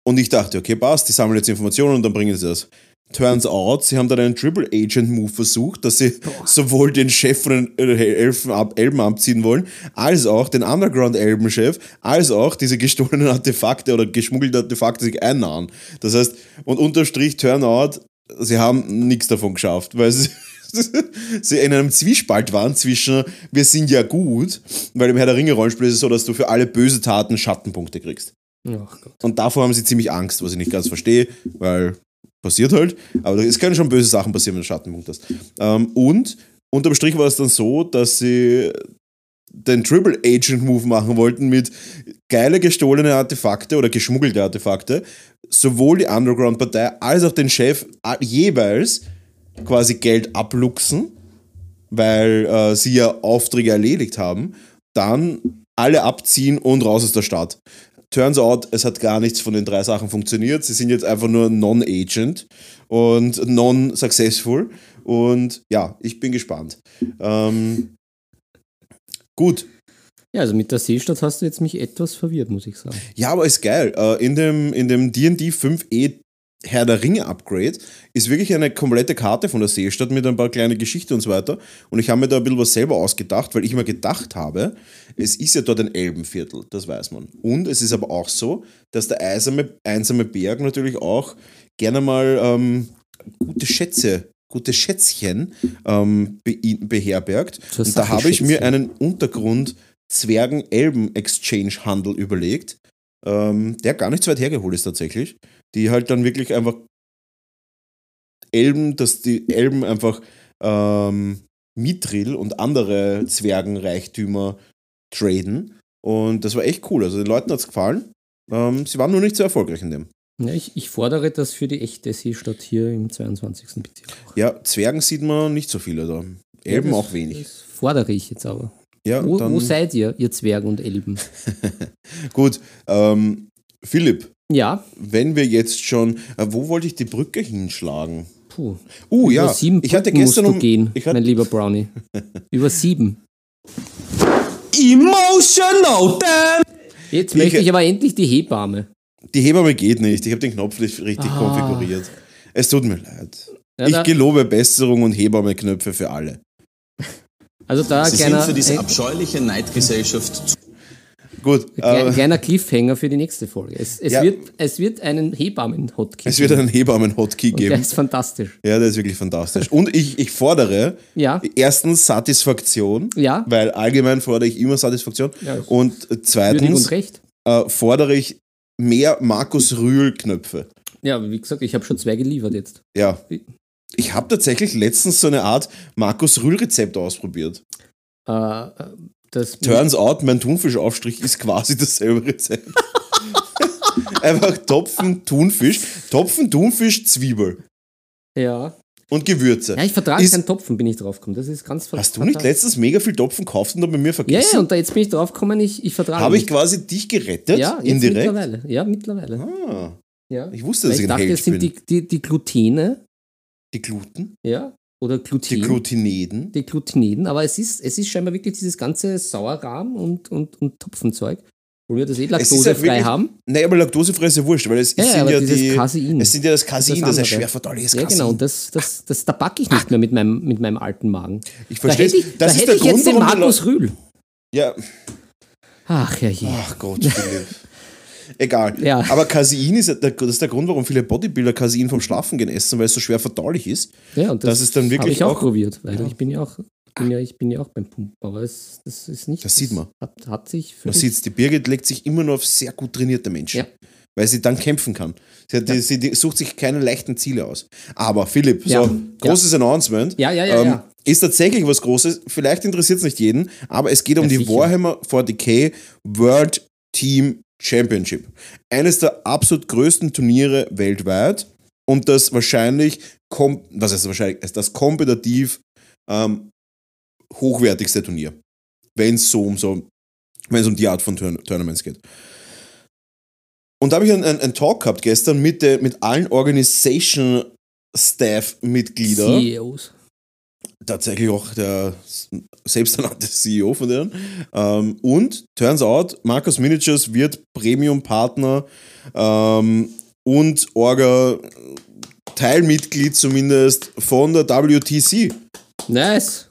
Und ich dachte, okay, passt, die sammeln jetzt Informationen und dann bringen sie das. Turns out, sie haben dann einen Triple Agent Move versucht, dass sie sowohl den Chef von den äh, Elfen ab, Elben abziehen wollen, als auch den Underground Elbenchef, als auch diese gestohlenen Artefakte oder geschmuggelten Artefakte sich einnahen. Das heißt, und unterstrich Turnout, sie haben nichts davon geschafft, weil sie, sie in einem Zwiespalt waren zwischen, wir sind ja gut, weil im Herr der Ringe Rollenspiel ist es so, dass du für alle böse Taten Schattenpunkte kriegst. Und davor haben sie ziemlich Angst, was ich nicht ganz verstehe, weil passiert halt. Aber es können schon böse Sachen passieren, wenn du Schattenpunkt hast. Ähm, und unterm Strich war es dann so, dass sie den Triple Agent Move machen wollten mit geile gestohlene Artefakte oder geschmuggelte Artefakte, sowohl die Underground-Partei als auch den Chef jeweils quasi Geld abluchsen, weil äh, sie ja Aufträge erledigt haben, dann alle abziehen und raus aus der Stadt. Turns out, es hat gar nichts von den drei Sachen funktioniert. Sie sind jetzt einfach nur non-agent und non-successful. Und ja, ich bin gespannt. Ähm, gut. Ja, also mit der Seestadt hast du jetzt mich etwas verwirrt, muss ich sagen. Ja, aber ist geil. Äh, in dem in dem D&D 5e Herr der Ringe Upgrade ist wirklich eine komplette Karte von der Seestadt mit ein paar kleine Geschichten und so weiter. Und ich habe mir da ein bisschen was selber ausgedacht, weil ich mir gedacht habe, es ist ja dort ein Elbenviertel, das weiß man. Und es ist aber auch so, dass der einsame, einsame Berg natürlich auch gerne mal ähm, gute Schätze, gute Schätzchen ähm, be beherbergt. Und da habe ich mir einen Untergrund Zwergen-Elben-Exchange-Handel überlegt, ähm, der gar nicht so weit hergeholt ist tatsächlich. Die halt dann wirklich einfach Elben, dass die Elben einfach ähm, Mithril und andere Zwergenreichtümer traden. Und das war echt cool. Also den Leuten hat es gefallen. Ähm, sie waren nur nicht so erfolgreich in dem. Ja, ich, ich fordere das für die echte Seestadt hier im 22. Bezirk. Ja, Zwergen sieht man nicht so viele da. Elben Ja, das- auch wenig. Das fordere ich jetzt aber. Ja, Wo, wo seid ihr, ihr Zwergen und Elben? gut. Ähm, Philipp, Ja, wenn wir jetzt schon. Äh, wo wollte ich die Brücke hinschlagen? puh. Uh, ja. Über sieben Ich hatte Brücken gestern musst um. gehen, ich hatte, mein lieber Brownie. Über sieben. Emotional damn! Jetzt Ich- möchte ich aber endlich die Hebamme. die Hebamme geht nicht. Ich habe den Knopf nicht richtig Ah. konfiguriert. Es tut mir leid. Ja, ich gelobe Besserung und Hebamme-Knöpfe für alle. Also da Sie kleiner, sind für diese abscheuliche Neidgesellschaft Gut, klein- äh, kleiner Cliffhanger für die nächste Folge. Es, es, Ja. wird, es wird einen Hebammen-Hotkey es wird einen Hebammen-Hotkey Und der geben. ist fantastisch. Ja, der ist wirklich fantastisch. Und ich, ich fordere Ja, erstens Satisfaktion, ja, weil allgemein fordere ich immer Satisfaktion. Ja. Und und zweitens recht. äh, fordere ich mehr Markus Rühl-Knöpfe. Ja, wie gesagt, ich habe schon zwei geliefert jetzt. Ja. Ich habe tatsächlich letztens so eine Art Markus Rühl-Rezept ausprobiert. Äh, das Turns out, mein Thunfischaufstrich ist quasi dasselbe Rezept. Einfach Topfen, Thunfisch, Topfen, Thunfisch, Zwiebel ja. und Gewürze. ja, ich vertrage Ist- keinen Topfen, bin ich draufgekommen. Das ist ganz Hast du nicht letztens mega viel Topfen gekauft und dann bei mir Ja, vergessen? ja, und da jetzt bin ich draufgekommen, ich, ich vertrage Habe ich nicht. quasi dich gerettet? Ja, indirekt? mittlerweile. Ja, mittlerweile. Ah, Ja. ich wusste, Weil dass ich ich ein dachte, Held es sind bin. die, die, die Glutene, Die Gluten? ja, oder Die Gluten. Glutineden? die Glutiniden, aber es ist, es ist scheinbar wirklich dieses ganze Sauerrahm und, und, und Topfenzeug, wo wir das eh halt laktosefrei wirklich- haben. Nein, aber Laktosefrei ist ja wurscht, weil es, Ja, ja, sind ja die. Casein. Es sind ja das Casein, das, ist ein schwer verdauliches Ja, Casein. genau, und das, das, das, da backe ich nicht mehr mit meinem, mit meinem alten Magen. ich Da verstehe hätte ich, da Das ist hätte der ich Grund, jetzt den die Markus Rühl. Ja, Ach ja, je. ach Gott, Philipp. Egal. Ja. Aber Casein ist ja der, das ist der Grund, warum viele Bodybuilder Casein vom Schlafen gehen essen, weil es so schwer verdaulich ist. Ja, und Das ist dann wirklich habe ich auch, auch- probiert, weil Ja. ich bin ja auch, bin ja, ich bin ja auch beim Pumpen, aber es, das ist nicht. Das sieht man. Hat, hat sich Man sieht die Birgit legt sich immer nur auf sehr gut trainierte Menschen. Ja. Weil sie dann kämpfen kann. Sie, hat, die, sie sucht sich keine leichten Ziele aus. Aber Philipp, Ja. so großes Announcement. Ja, ja, ja, ähm, ja. Ist tatsächlich was Großes. Vielleicht interessiert es nicht jeden, aber es geht um Ja, die sicher. Warhammer 40k World Team Championship. Eines der absolut größten Turniere weltweit. und das wahrscheinlich, was heißt wahrscheinlich, das kompetitiv ähm, hochwertigste Turnier, wenn es so um so, wenn es um die Art von Turn Tournaments geht. Und da habe ich einen, einen, Talk gehabt gestern mit, der, mit allen Organization Staff-Mitgliedern CEOs. Tatsächlich auch der selbsternannte CEO von denen. Ähm, und turns out, Markus Miniatures wird Premium-Partner ähm, und Orga Teilmitglied zumindest von der WTC. Nice.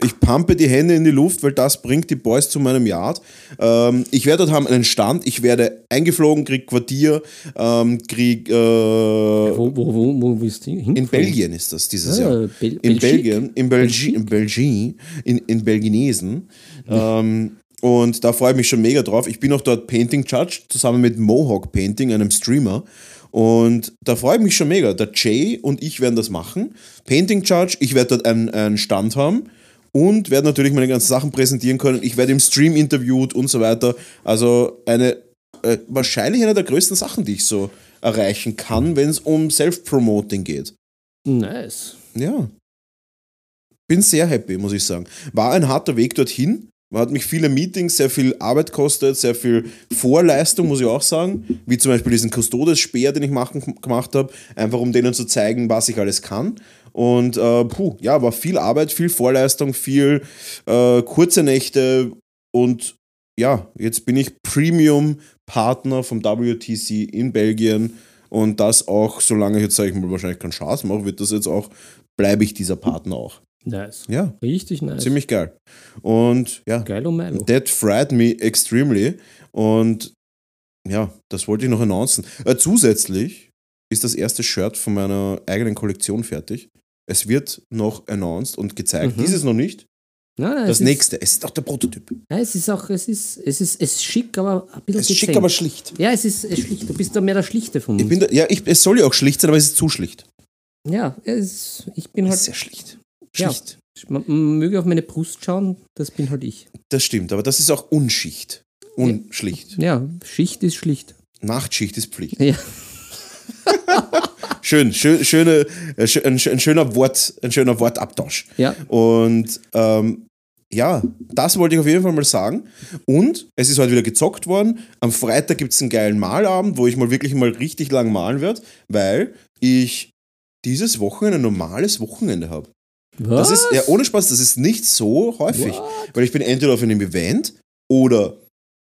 Ich pumpe die Hände in die Luft, weil das bringt die Boys zu meinem Yard. Ähm, ich werde dort haben einen Stand, ich werde eingeflogen, krieg Quartier, ähm, krieg äh, Wo, wo, wo, wo willst du hin? in Belgien ist das dieses Ah, Jahr. Bel- in Belgique? Belgien, in Belgi Belgique? in Belgien, in, in Belginesen. Ähm, und da freue ich mich schon mega drauf. Ich bin auch dort Painting Judge zusammen mit Mohawk Painting, einem Streamer. Und da freue ich mich schon mega. Der Jay und ich werden das machen. Painting Judge, ich werde dort einen, einen Stand haben und werde natürlich meine ganzen Sachen präsentieren können. Ich werde im Stream interviewt und so weiter. Also eine äh, wahrscheinlich eine der größten Sachen, die ich so erreichen kann, wenn es um Self-Promoting geht. Nice. Ja. Bin sehr happy, muss ich sagen. War ein harter Weg dorthin. Hat mich viele Meetings, sehr viel Arbeit kostet, sehr viel Vorleistung, muss ich auch sagen. Wie zum Beispiel diesen Custodes-Speer, den ich machen, gemacht habe, einfach um denen zu zeigen, was ich alles kann. Und äh, puh, ja, war viel Arbeit, viel Vorleistung, viel äh, kurze Nächte und ja, jetzt bin ich Premium-Partner vom WTC in Belgien und das auch, solange ich jetzt, sage ich mal, wahrscheinlich keinen Spaß mache, wird das jetzt auch, bleibe ich dieser Partner auch. Nice. Ja, Richtig nice. ziemlich geil. Und ja, geil um Milo. that fried me extremely und ja, das wollte ich noch announcen. Äh, zusätzlich ist das erste Shirt von meiner eigenen Kollektion fertig. Es wird noch announced und gezeigt. Mhm. Dieses noch nicht. Nein, nein, Das es ist- nächste. Es ist auch der Prototyp. Nein, es ist auch, es ist, es ist, es ist schick, aber ein bisschen Es ist schick, aber schlicht. Ja, es ist, es ist schlicht. Du bist da mehr der Schlichte von uns. Ich bin da, ja, ich, es soll ja auch schlicht sein, aber es ist zu schlicht. ja, es, ich bin Es halt. ist sehr schlicht. Ja. Schlicht. Man, man möge auf meine Brust schauen, das bin halt ich. Das stimmt, aber das ist auch Unschicht. Unschlicht. Ja, Schicht ist schlicht. Nachtschicht ist Pflicht. Ja. Schön, schön, schöne, äh, ein, ein schöner Wort, ein schöner Wortabtausch. Ja. Und ähm, ja, das wollte ich auf jeden Fall mal sagen. Und es ist heute wieder gezockt worden. Am Freitag gibt es einen geilen Malabend, wo ich mal wirklich mal richtig lang malen werde, weil ich dieses Wochenende ein normales Wochenende habe. Das ist, ja, ohne Spaß, das ist nicht so häufig. Weil ich bin entweder auf einem Event oder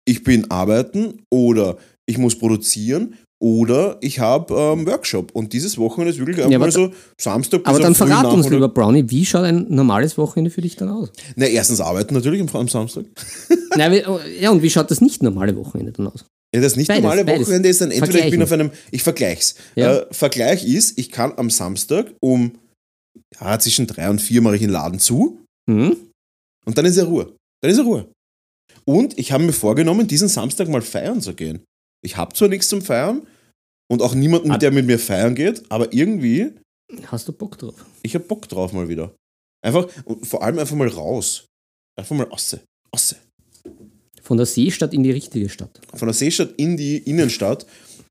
ich bin arbeiten oder ich muss produzieren oder ich habe ähm, Workshop. Und dieses Wochenende ist wirklich einfach aber mal so Samstag bis aber dann verrat uns, lieber Brownie, wie schaut ein normales Wochenende für dich dann aus? Na, erstens arbeiten natürlich am, am Samstag. Oh, ja, und wie schaut das nicht normale Wochenende dann aus? Ja, das nicht Beides, normale beides. Wochenende ist dann entweder ich bin auf einem, ich vergleich's. Ja. Äh, Vergleich ist, ich kann am Samstag um ja, zwischen drei und vier mache ich den Laden zu Hm? und dann ist er Ruhe. Dann ist er Ruhe. Und ich habe mir vorgenommen, diesen Samstag mal feiern zu gehen. Ich habe zwar nichts zum Feiern und auch niemanden, der mit mir feiern geht, aber irgendwie, Hast du Bock drauf? ich habe Bock drauf mal wieder. Einfach, und vor allem einfach mal raus. Einfach mal ausse. Ausse. Von der Seestadt in die richtige Stadt. Von der Seestadt in die Innenstadt.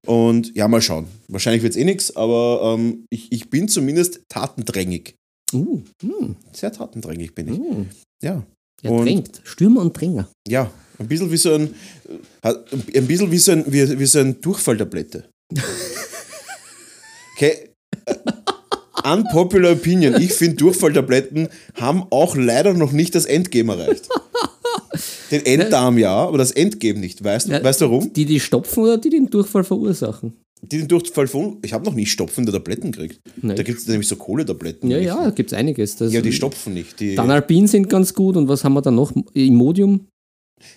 Und ja, mal schauen. Wahrscheinlich wird es eh nichts, aber ähm, ich, ich bin zumindest tatendrängig. Uh, hm, Sehr tatendrängig bin ich. hm. Ja. Er Und- drängt. Stürmer und Dränger. Ja, ein bisschen wie so ein, äh, ein bisschen wie so ein, wie, wie so ein Durchfalltablette. Okay. äh, Unpopular Opinion. Ich finde, Durchfalltabletten haben auch leider noch nicht das Endgame erreicht. Den Enddarm ja, aber das Endgame nicht. Weißt du, Ja, weißt du warum? Die, die stopfen oder die den Durchfall verursachen? Die den Durchfall von. Ich habe noch nie stopfende Tabletten gekriegt. Nein. Da gibt es nämlich so Kohletabletten. Ja, ja, da gibt es einiges. Das, Ja, die stopfen nicht. Die, Danalpin sind ganz gut und was haben wir da noch? Imodium?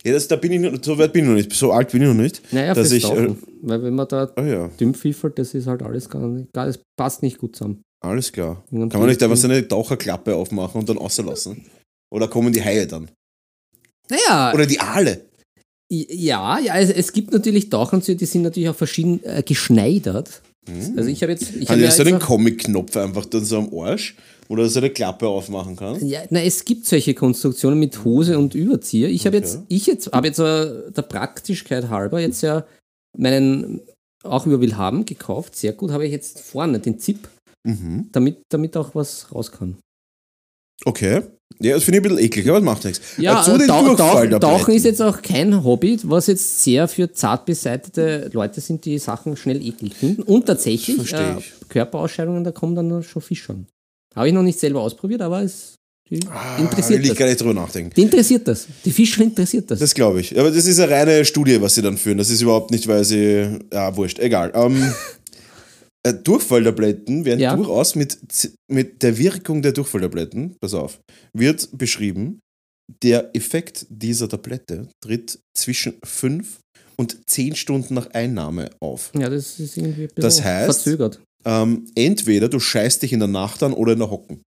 Ja, das, da bin ich noch, so weit bin ich noch nicht. So alt bin ich noch nicht. Naja, dass ich. Äh. Weil wenn man da oh ja. dünn pfiffert, das ist halt alles gar nicht, gar, das passt nicht gut zusammen. Alles klar. Kann man nicht einfach die- so eine Taucherklappe aufmachen und dann auslassen? Oder kommen die Haie dann? Naja, Oder die Aale? ja, ja es, es gibt natürlich Tauchanzüge, die sind natürlich auch verschieden äh, geschneidert. Hm. Also ich habe jetzt... Ich Hat hab ja ja so jetzt einen Comic-Knopf einfach dann so am Arsch, wo du so eine Klappe aufmachen kannst? Ja, na, es gibt solche Konstruktionen mit Hose und Überzieher. Ich habe Okay. jetzt, ich jetzt, habe jetzt äh, der Praktischkeit halber jetzt ja meinen auch über Willhaben gekauft. Sehr gut. Habe ich jetzt vorne den Zip, Mhm. damit, damit auch was raus kann. Okay. Ja, das finde ich ein bisschen eklig, aber das macht nichts. Ja, Äh, zu den Tauch, Tauch, Durchfalltabletten. Tauchen ist jetzt auch kein Hobby, was jetzt sehr für zart beseitete Leute sind, die Sachen schnell eklig finden. Und tatsächlich, äh. Körperausscheidungen, da kommen dann schon Fisch an. Habe ich noch nicht selber ausprobiert, aber es Ah, interessiert will ich das. gar nicht drüber nachdenken. Die interessiert das. Die Fischer interessiert das. Das glaube ich. Aber das ist eine reine Studie, was sie dann führen. Das ist überhaupt nicht, weil sie. Ja, wurscht, egal. Ähm, äh, Durchfalltabletten werden Ja. durchaus mit, mit der Wirkung der Durchfalltabletten, pass auf, wird beschrieben, der Effekt dieser Tablette tritt zwischen 5 und 10 Stunden nach Einnahme auf. ja, das ist irgendwie ein bisschen Das heißt- verzögert. Ähm, entweder du scheißt dich in der Nacht an oder in der Hocken.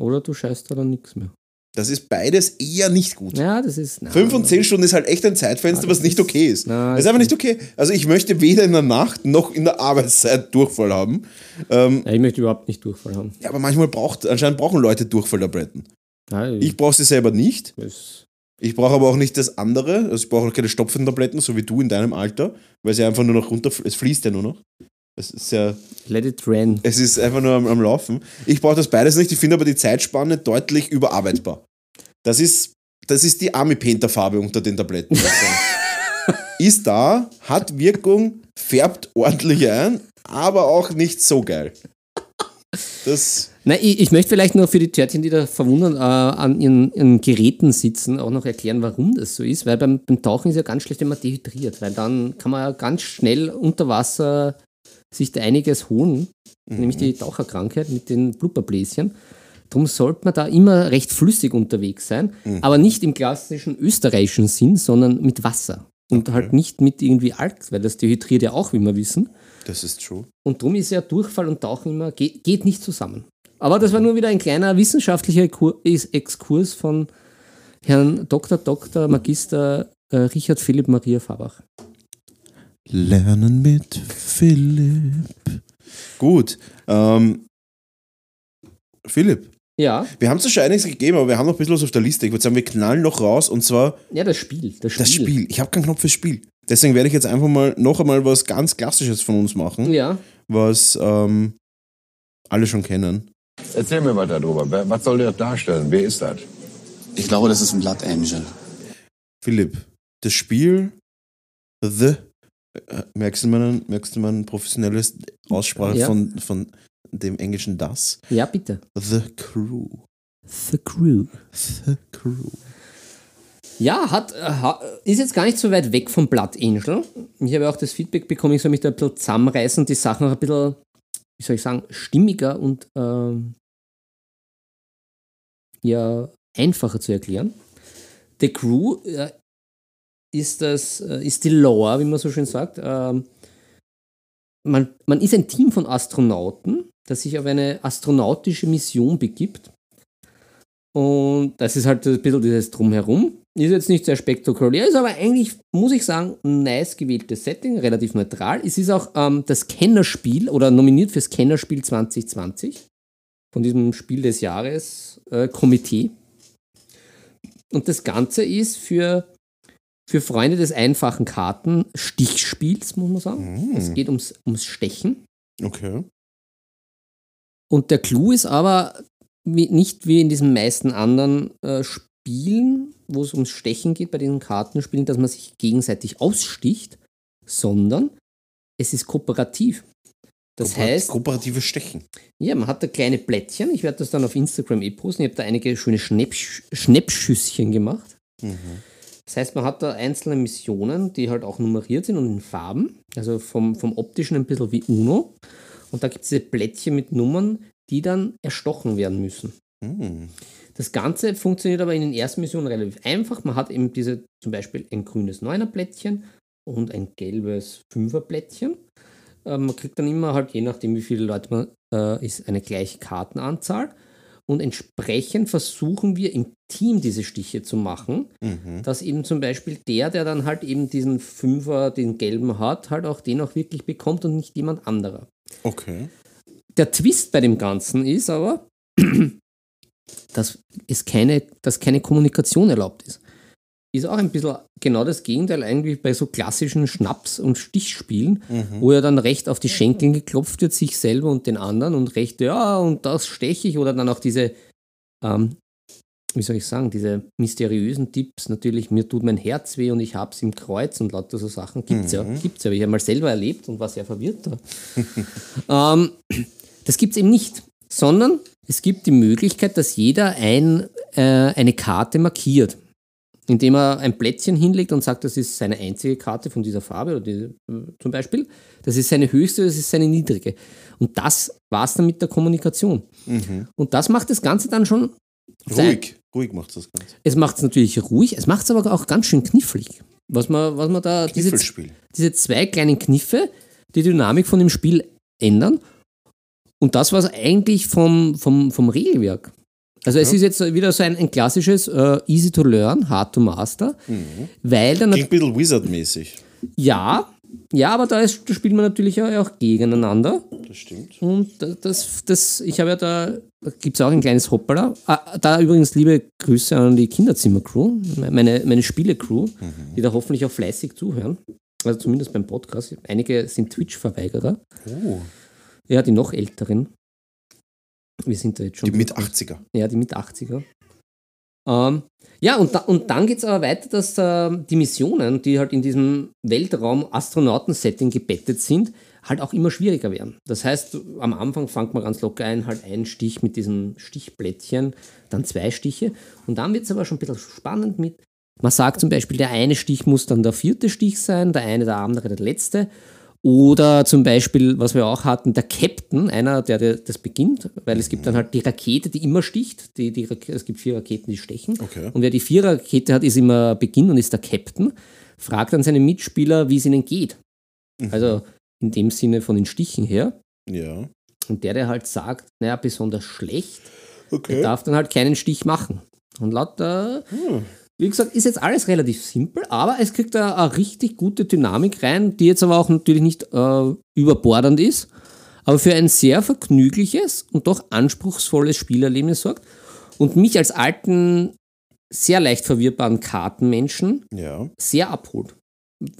Oder du scheißt da dann nichts mehr. Das ist beides eher nicht gut. Ja, das ist. na, 5 und 10 Stunden ist halt echt ein Zeitfenster, Ah, was nicht okay ist. na, das ist einfach nicht okay. Also ich möchte weder in der Nacht noch in der Arbeitszeit Durchfall haben. Ähm, Ja, ich möchte überhaupt nicht Durchfall haben. ja, aber manchmal braucht, anscheinend brauchen Leute Durchfalltabletten. Ja, Ich brauche sie selber nicht. Ich brauche aber auch nicht das andere. Also ich brauche auch keine stopfenden Tabletten, so wie du in deinem Alter, weil sie einfach nur noch runter, es fließt ja nur noch. Es ist ja, let it rain. es ist einfach nur am, am Laufen. Ich brauche das beides nicht. Ich finde aber die Zeitspanne deutlich überarbeitbar. Das ist, das ist die Army Painter Farbe unter den Tabletten. ist da, hat Wirkung, färbt ordentlich ein, aber auch nicht so geil. Das, Nein, ich, ich möchte vielleicht nur für die Törtchen, die da verwundern äh, an ihren, ihren Geräten sitzen, auch noch erklären, warum das so ist. Weil beim, beim Tauchen ist ja ganz schlecht, wenn man dehydriert, weil dann kann man ja ganz schnell unter Wasser sich da einiges holen, nämlich die Taucherkrankheit mit den Blubberbläschen. Darum sollte man da immer recht flüssig unterwegs sein, aber nicht im klassischen österreichischen Sinn, sondern mit Wasser. Und halt nicht mit irgendwie Alk, weil das dehydriert ja auch, wie wir wissen. das ist true. Und darum ist ja Durchfall und Tauchen immer, geht, geht nicht zusammen. Aber das war nur wieder ein kleiner wissenschaftlicher Kur- Is- Exkurs von Herrn Dr. Dr. Magister äh, Richard Philipp Maria Fabach. Lernen mit Philipp. Gut. Ähm, Philipp, Ja, wir haben zwar schon einiges gegeben, aber wir haben noch ein bisschen was auf der Liste. Ich würde sagen, wir knallen noch raus und zwar ja, das Spiel. Das Spiel. das Spiel. Ich habe keinen Knopf fürs Spiel. Deswegen werde ich jetzt einfach mal noch einmal was ganz Klassisches von uns machen, Ja, was ähm, alle schon kennen. Erzähl mir was darüber. Was soll der darstellen? Wer ist das? Ich glaube, das ist ein Blood Angel. Philipp, das Spiel The, äh, merkst du mal, merkst du mal ein professionelles Aussprache Ja. von, von dem englischen Das? ja, bitte. The Crew. The Crew. The Crew. Ja, hat, äh, ist jetzt gar nicht so weit weg vom Blood Angel. Ich habe auch das Feedback bekommen, ich soll mich da ein bisschen zusammenreißen und die Sachen auch ein bisschen, wie soll ich sagen, stimmiger und ähm, ja, einfacher zu erklären. The Crew äh, ist, das, äh, ist die Lore, wie man so schön sagt. Ähm, man, man ist ein Team von Astronauten, das sich auf eine astronautische Mission begibt. Und das ist halt ein bisschen dieses Drumherum. Ist jetzt nicht sehr spektakulär, ist aber eigentlich, muss ich sagen, ein nice gewähltes Setting, relativ neutral. Es ist auch ähm, das Kennerspiel oder nominiert fürs Kennerspiel 2020 von diesem Spiel des Jahres äh, Komitee. Und das Ganze ist für, für Freunde des einfachen Karten-Stichspiels, muss man sagen. Es geht ums, ums Stechen. Okay. Und der Clou ist aber wie, nicht wie in diesen meisten anderen äh, Spielen, wo es ums Stechen geht, bei diesen Kartenspielen, dass man sich gegenseitig aussticht, sondern es ist kooperativ. Das Kooperat- heißt, Kooperatives Stechen. ja, man hat da kleine Plättchen. Ich werde das dann auf Instagram eh posten. Ich habe da einige schöne Schnäppsch Schnäppschüsschen gemacht. Das heißt, man hat da einzelne Missionen, die halt auch nummeriert sind und in Farben. Also vom, vom optischen ein bisschen wie Uno. Und da gibt es diese Plättchen mit Nummern, die dann erstochen werden müssen. Hm. Das Ganze funktioniert aber in den ersten Missionen relativ einfach. Man hat eben diese zum Beispiel ein grünes Neuner-Plättchen und ein gelbes Fünfer-Plättchen. Äh, man kriegt dann immer halt, je nachdem wie viele Leute man äh, ist, eine gleiche Kartenanzahl. Und entsprechend versuchen wir im Team diese Stiche zu machen, Mhm. dass eben zum Beispiel der, der dann halt eben diesen Fünfer, den gelben hat, halt auch den auch wirklich bekommt und nicht jemand anderer. Okay. Der Twist bei dem Ganzen ist aber, dass, es keine, dass keine Kommunikation erlaubt ist. ist auch ein bisschen genau das Gegenteil eigentlich bei so klassischen Schnaps- und Stichspielen, wo ja dann recht auf die Schenkeln geklopft wird, sich selber und den anderen und recht, ja, und das steche ich oder dann auch diese, ähm, wie soll ich sagen, diese mysteriösen Tipps, natürlich, mir tut mein Herz weh und ich hab's im Kreuz und lauter so Sachen, gibt's ja, gibt's ja, habe ich ja mal selber erlebt und war sehr verwirrt da. ähm, das gibt's eben nicht, sondern es gibt die Möglichkeit, dass jeder ein, äh, eine Karte markiert indem er ein Plättchen hinlegt und sagt, das ist seine einzige Karte von dieser Farbe oder diese, zum Beispiel. Das ist seine höchste, das ist seine niedrige. Und das war es dann mit der Kommunikation. Und das macht das Ganze dann schon. Ruhig, ruhig macht das Ganze. Es macht es natürlich ruhig, es macht es aber auch ganz schön knifflig. Was man, was man da. Diese, diese zwei kleinen Kniffe, die Dynamik von dem Spiel ändern. Und das war es eigentlich vom, vom, vom Regelwerk. Also es ist jetzt wieder so ein, ein klassisches äh, Easy to Learn, Hard to Master, weil dann Klingt ein bisschen Wizard-mäßig. ja, ja, aber da, ist, da spielt man natürlich auch, gegeneinander. Das stimmt. Und das, das, ich habe ja da, da gibt es auch ein kleines Hoppala. Ah, da übrigens liebe Grüße an die Kinderzimmer-Crew, meine, meine Spiele-Crew, die da hoffentlich auch fleißig zuhören. Also zumindest beim Podcast. Einige sind Twitch-Verweigerer. Oh, Ja, die noch älteren. Wir sind da jetzt schon. die mit 80er. Ja, die mit 80er. Ähm, ja, und, da, und dann geht es aber weiter, dass äh, die Missionen, die halt in diesem Weltraum-Astronauten-Setting gebettet sind, halt auch immer schwieriger werden. Das heißt, am Anfang fängt man ganz locker ein, halt einen Stich mit diesen Stichblättchen, dann zwei Stiche. Und dann wird es aber schon ein bisschen spannend mit, man sagt zum Beispiel, der eine Stich muss dann der vierte Stich sein, der eine der andere der letzte. Oder zum Beispiel, was wir auch hatten, der Captain, einer, der, der das beginnt, weil es gibt dann halt die Rakete, die immer sticht. Die, die, es gibt vier Raketen, die stechen. Okay. Und wer die Vierer-Rakete hat, ist immer Beginn und ist der Captain. Fragt dann seine Mitspieler, wie es ihnen geht. Also in dem Sinne von den Stichen her. Ja. Und der, der halt sagt, naja, besonders schlecht, der Okay. darf dann halt keinen Stich machen. Und laut der, wie gesagt, ist jetzt alles relativ simpel, aber es kriegt da eine richtig gute Dynamik rein, die jetzt aber auch natürlich nicht äh, überbordernd ist, aber für ein sehr vergnügliches und doch anspruchsvolles Spielerlebnis sorgt und mich als alten, sehr leicht verwirrbaren Kartenmenschen Ja, sehr abholt.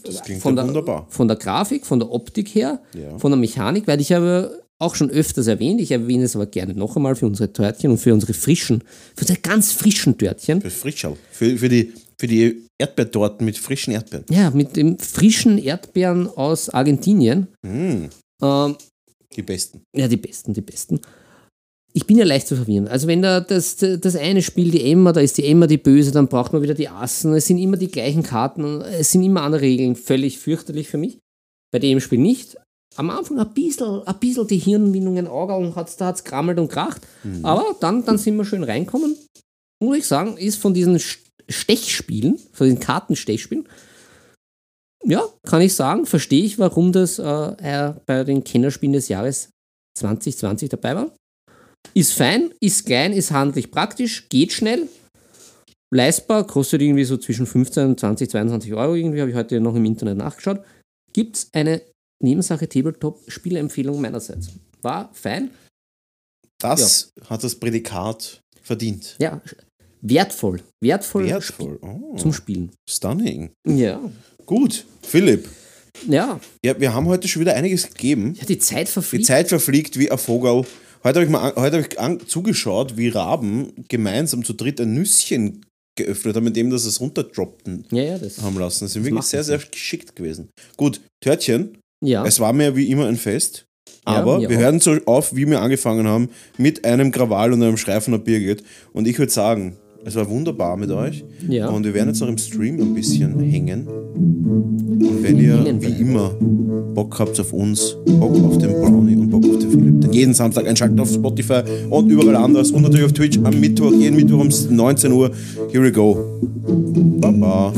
das klingt Von ja der, wunderbar. von der Grafik, von der Optik her, Ja. von der Mechanik, weil ich habe auch schon öfters erwähnt, ich erwähne es aber gerne noch einmal für unsere Törtchen und für unsere frischen, für unsere ganz frischen Törtchen. Für Frischal. Für, für, die, für die Erdbeertorten mit frischen Erdbeeren. Ja, mit dem frischen Erdbeeren aus Argentinien. Mm, Ähm, die besten. ja, die besten, die besten. Ich bin ja leicht zu verwirren. Also wenn da das, das eine Spiel, die Emma, da ist die Emma die Böse, dann braucht man wieder die Assen. Es sind immer die gleichen Karten und es sind immer andere Regeln. Völlig fürchterlich für mich. Bei dem Spiel nicht. Am Anfang ein bisschen, ein bisschen die Hirnwindungen Augen hat's, da hat's krammelt und kracht. Aber dann, dann sind wir schön reinkommen. Muss ich sagen, ist von diesen St- Stechspielen, von diesen Kartenstechspielen, ja, kann ich sagen, verstehe ich, warum das äh, bei den Kennerspielen des Jahres 2020 dabei war. Ist fein, ist klein, ist handlich praktisch, geht schnell, leistbar, kostet irgendwie so zwischen 15 und 20, 22 Euro. Irgendwie habe ich heute noch im Internet nachgeschaut. Gibt es eine Nebensache Tabletop-Spieleempfehlung meinerseits? War fein, Das hat das Prädikat verdient. ja, wertvoll, wertvoll, Wertvoll. Oh, zum Spielen. stunning. Ja, Gut, Philipp. ja, Ja, wir haben heute schon wieder einiges gegeben. ja die Zeit Die verfliegt. Zeit verfliegt wie ein Vogel. Heute habe ich, mal, an- heute hab ich an, zugeschaut, wie Raben gemeinsam zu dritt ein Nüsschen geöffnet haben, mit dem dass es runterdroppten Ja, ja, das. haben lassen. Das sind wirklich macht sehr, das sehr geschickt gewesen. Gut, Törtchen, Ja, es war mir wie immer ein Fest. Ja, Aber mir wir auch. hören so auf, wie wir angefangen haben, mit einem Krawall und einem Schrei von der Birgit. Und ich würde sagen, es war wunderbar mit euch. Ja. Und wir werden jetzt noch im Stream ein bisschen hängen. Und wenn ihr, wie immer, Bock habt auf uns, Bock auf den Brownie und Bock auf den Philipp, dann jeden Samstag einschalten auf Spotify und überall anders. Und natürlich auf Twitch am Mittwoch, jeden Mittwoch um 19 Uhr. Here we go. Baba.